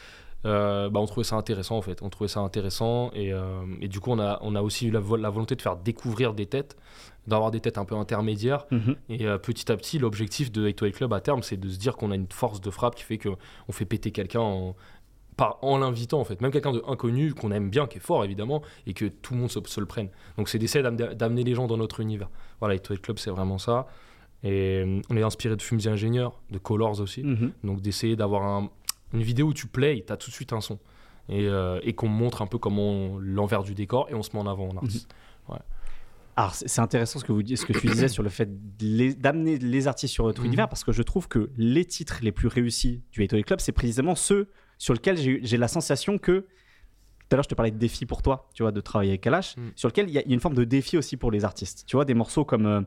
Euh, bah, on trouvait ça intéressant en fait, on trouvait ça intéressant et, euh, et du coup on a, on a aussi eu la, vo- la volonté de faire découvrir des têtes, d'avoir des têtes un peu intermédiaires Mhm. et euh, petit à petit l'objectif de 808 Club à terme c'est de se dire qu'on a une force de frappe qui fait qu'on fait péter quelqu'un en, en l'invitant en fait, même quelqu'un de inconnu qu'on aime bien, qui est fort évidemment et que tout le monde se, se le prenne. Donc c'est d'essayer d'am- d'amener les gens dans notre univers. Voilà, 808 Club c'est vraiment ça. Et euh, on est inspiré de Fumes et Ingénieurs, de Colors aussi. Mhm. Donc d'essayer d'avoir un- une vidéo où tu play, tu as tout de suite un son. Et, euh, et qu'on montre un peu comment l'envers du décor et on se met en avant en artiste. Ouais. Alors, c'est intéressant ce que, vous, dites- ce que tu disais sur le fait les- d'amener les artistes sur notre Mhm. univers parce que je trouve que les titres les plus réussis du 808 Club, c'est précisément ceux sur lesquels j'ai la sensation que. Tout à l'heure, je te parlais de défi pour toi, tu vois, de travailler avec Kalash, Mm. sur lequel il y, a il y a une forme de défi aussi pour les artistes. Tu vois, des morceaux comme euh,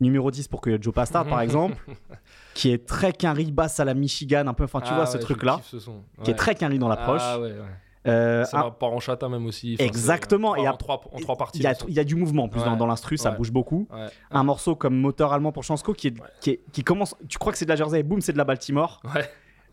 numéro 10 pour que Joe Pastard, par exemple, qui est très quinri, basse à la Michigan, un peu, enfin, tu Ah vois, ouais, ce truc-là, ce qui est très quinri dans l'approche. Ah ouais, ouais. Euh, ça part en chata même aussi. Enfin, Exactement. en, et en trois, en trois parties. Il y, a, y du mouvement en plus dans, Ouais. dans l'instru, ça bouge beaucoup. Ouais. Un morceau comme Moteur allemand pour Chansko qui, est, qui, est- qui commence. Tu crois que c'est de la Jersey et boum, c'est de la Baltimore.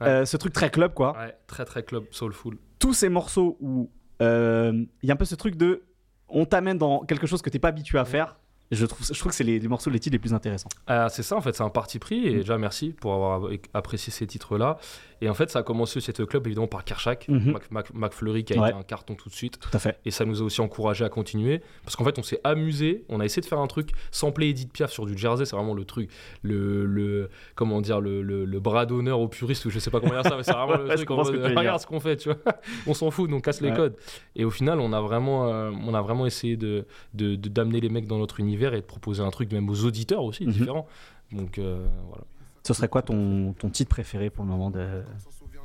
Euh, ce truc très club quoi. Très très club, soulful. Tous ces morceaux où euh, il y a un peu ce truc de. On t'amène dans quelque chose que t'es pas habitué à faire. Je trouve, je trouve que c'est les, les morceaux, les titres les plus intéressants. Ah, c'est ça en fait, c'est un parti pris et déjà merci pour avoir apprécié ces titres-là. Et en fait, ça a commencé cette club évidemment par Kershak, Mhm. Mac, Mac- McFlurry qui a Ouais. été un carton tout de suite. Tout à fait. Et ça nous a aussi encouragé à continuer parce qu'en fait, on s'est amusé, on a essayé de faire un truc samplé Edith Piaf sur du Jersey, c'est vraiment le truc, le, le comment dire, le, le- le bras d'honneur aux puristes ou je sais pas comment dire ça, mais c'est vraiment le Ouais, truc. en mode, dire. regarde ce qu'on fait, tu vois, on s'en fout, donc on casse les codes. Et au final, on a vraiment, euh, on a vraiment essayé de- d'amener les mecs dans notre univers et de proposer un truc même aux auditeurs aussi Mhm. différent. Donc euh, voilà. Ce serait quoi ton, ton titre préféré pour le moment de...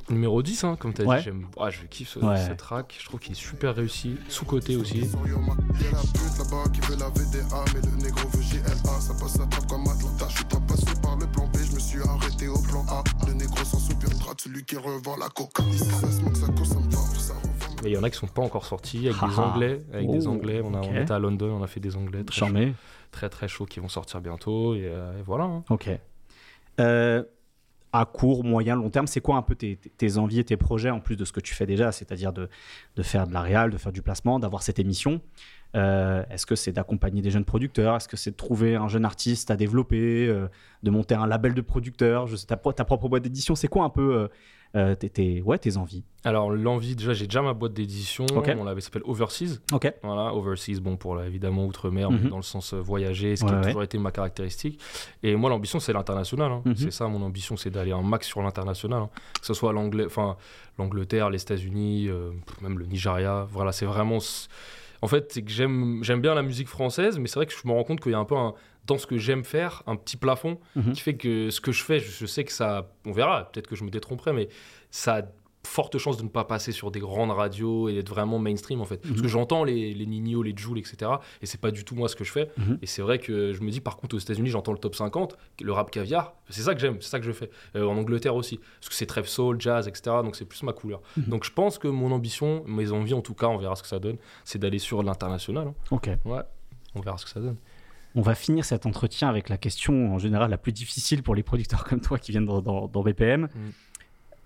Numéro 10, hein, comme tu as Ouais. dit, j'aime, ah, je kiffe ce, Ouais. ce track, je trouve qu'il est super réussi, sous-côté aussi. Y'a la pute là-bas qui veut la VDA, mais le négro veut JLA. Ça passe la trappe comme Atlanta. Je suis pas passé par le plan B, je me suis arrêté au plan A. Le négro sans soupirera de celui qui revend la coca. Ici ça smoke, ça cause, ça me force, ça revend. Mais il y en a qui sont pas encore sortis avec des anglais, avec des Oh, anglais. On, a, on était à London, on a fait des anglais très chauds, très très chauds qui vont sortir bientôt et, euh, et voilà. hein. Ok. Euh, à court, moyen, long terme C'est quoi un peu tes, tes envies et tes projets en plus de ce que tu fais déjà, c'est-à-dire de, de faire de la réal, de faire du placement, d'avoir cette émission? Euh, Est-ce que c'est d'accompagner des jeunes producteurs? Est-ce que c'est de trouver un jeune artiste à développer, euh, de monter un label de producteurs? Je sais, ta, pro- ta propre boîte d'édition, c'est quoi un peu euh, tes, ouais, tes envies Alors, l'envie, déjà, j'ai déjà ma boîte d'édition. Ok. On l'avait, ça s'appelle Overseas. Ok. Voilà, Overseas, bon, pour évidemment outre-mer, mais dans le sens euh, voyager, ce qui Ouais, a ouais. toujours été ma caractéristique. Et moi, l'ambition, c'est l'international. hein. Mhm. C'est ça, mon ambition, c'est d'aller un max sur l'international. hein. Que ce soit l'Angleterre, les États-Unis, euh, même le Nigeria. Voilà, c'est vraiment. En fait, c'est que j'aime, j'aime bien la musique française, mais c'est vrai que je me rends compte qu'il y a un peu un, dans ce que j'aime faire, un petit plafond Mhm. qui fait que ce que je fais, je, sais que ça. On verra, peut-être que je me détromperai, mais ça a forte chance de ne pas passer sur des grandes radios et d'être vraiment mainstream en fait. Parce Mhm. que j'entends les, les Nino, les Joule, etc. Et c'est pas du tout moi ce que je fais. Mhm. Et c'est vrai que je me dis par contre aux États-Unis, j'entends le top 50, le rap caviar. C'est ça que j'aime, c'est ça que je fais. Euh, en Angleterre aussi. Parce que c'est très soul, jazz, etc. Donc c'est plus ma couleur. Donc je pense que mon ambition, mes envies en tout cas, on verra ce que ça donne, c'est d'aller sur l'international. hein. Ok. Ouais, on verra ce que ça donne. On va finir cet entretien avec la question en général la plus difficile pour les producteurs comme toi qui viennent dans, dans- dans BPM. Mm.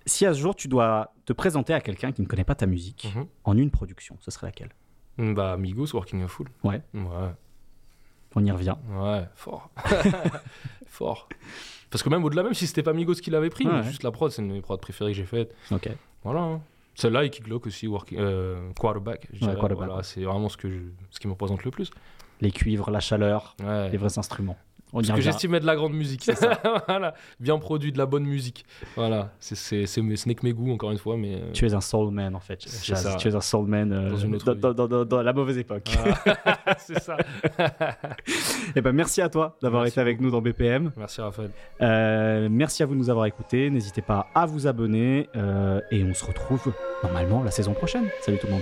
Si à ce jour tu dois te présenter à quelqu'un qui ne connaît pas ta musique Mhm. en une production, ce serait laquelle? Bah, Migos, Working a Fool. Ouais. Ouais. On y revient. Ouais, fort. fort. Parce que même au-delà, même si c'était pas Migos qui l'avait pris, Ouais, mais ouais. juste la prod, c'est une de mes prods préférées que j'ai faites. Ok. Voilà. hein. Celle-là et Kick Glock aussi, working, euh, quarterback. je Ouais, quarterback, Voilà, c'est vraiment ce, que je- ce qui me représente le plus. Les cuivres, la chaleur, Ouais. les vrais instruments. On y Ce que être de la grande musique. voilà. Bien produit, de la bonne musique. Voilà. C'est, c'est, c'est ce n'est que mes goûts, encore une fois. Mais, euh, Tu es un soul man en fait. C'est ça. Tu es un soul man euh, Dans une autre dans, dans- dans- dans la mauvaise époque. C'est ça. Eh ben, merci à toi d'avoir été avec nous dans BPM. Merci Raphaël. Euh, merci à vous de nous avoir écoutés. N'hésitez pas à vous abonner euh, et on se retrouve normalement la saison prochaine. Salut tout le monde.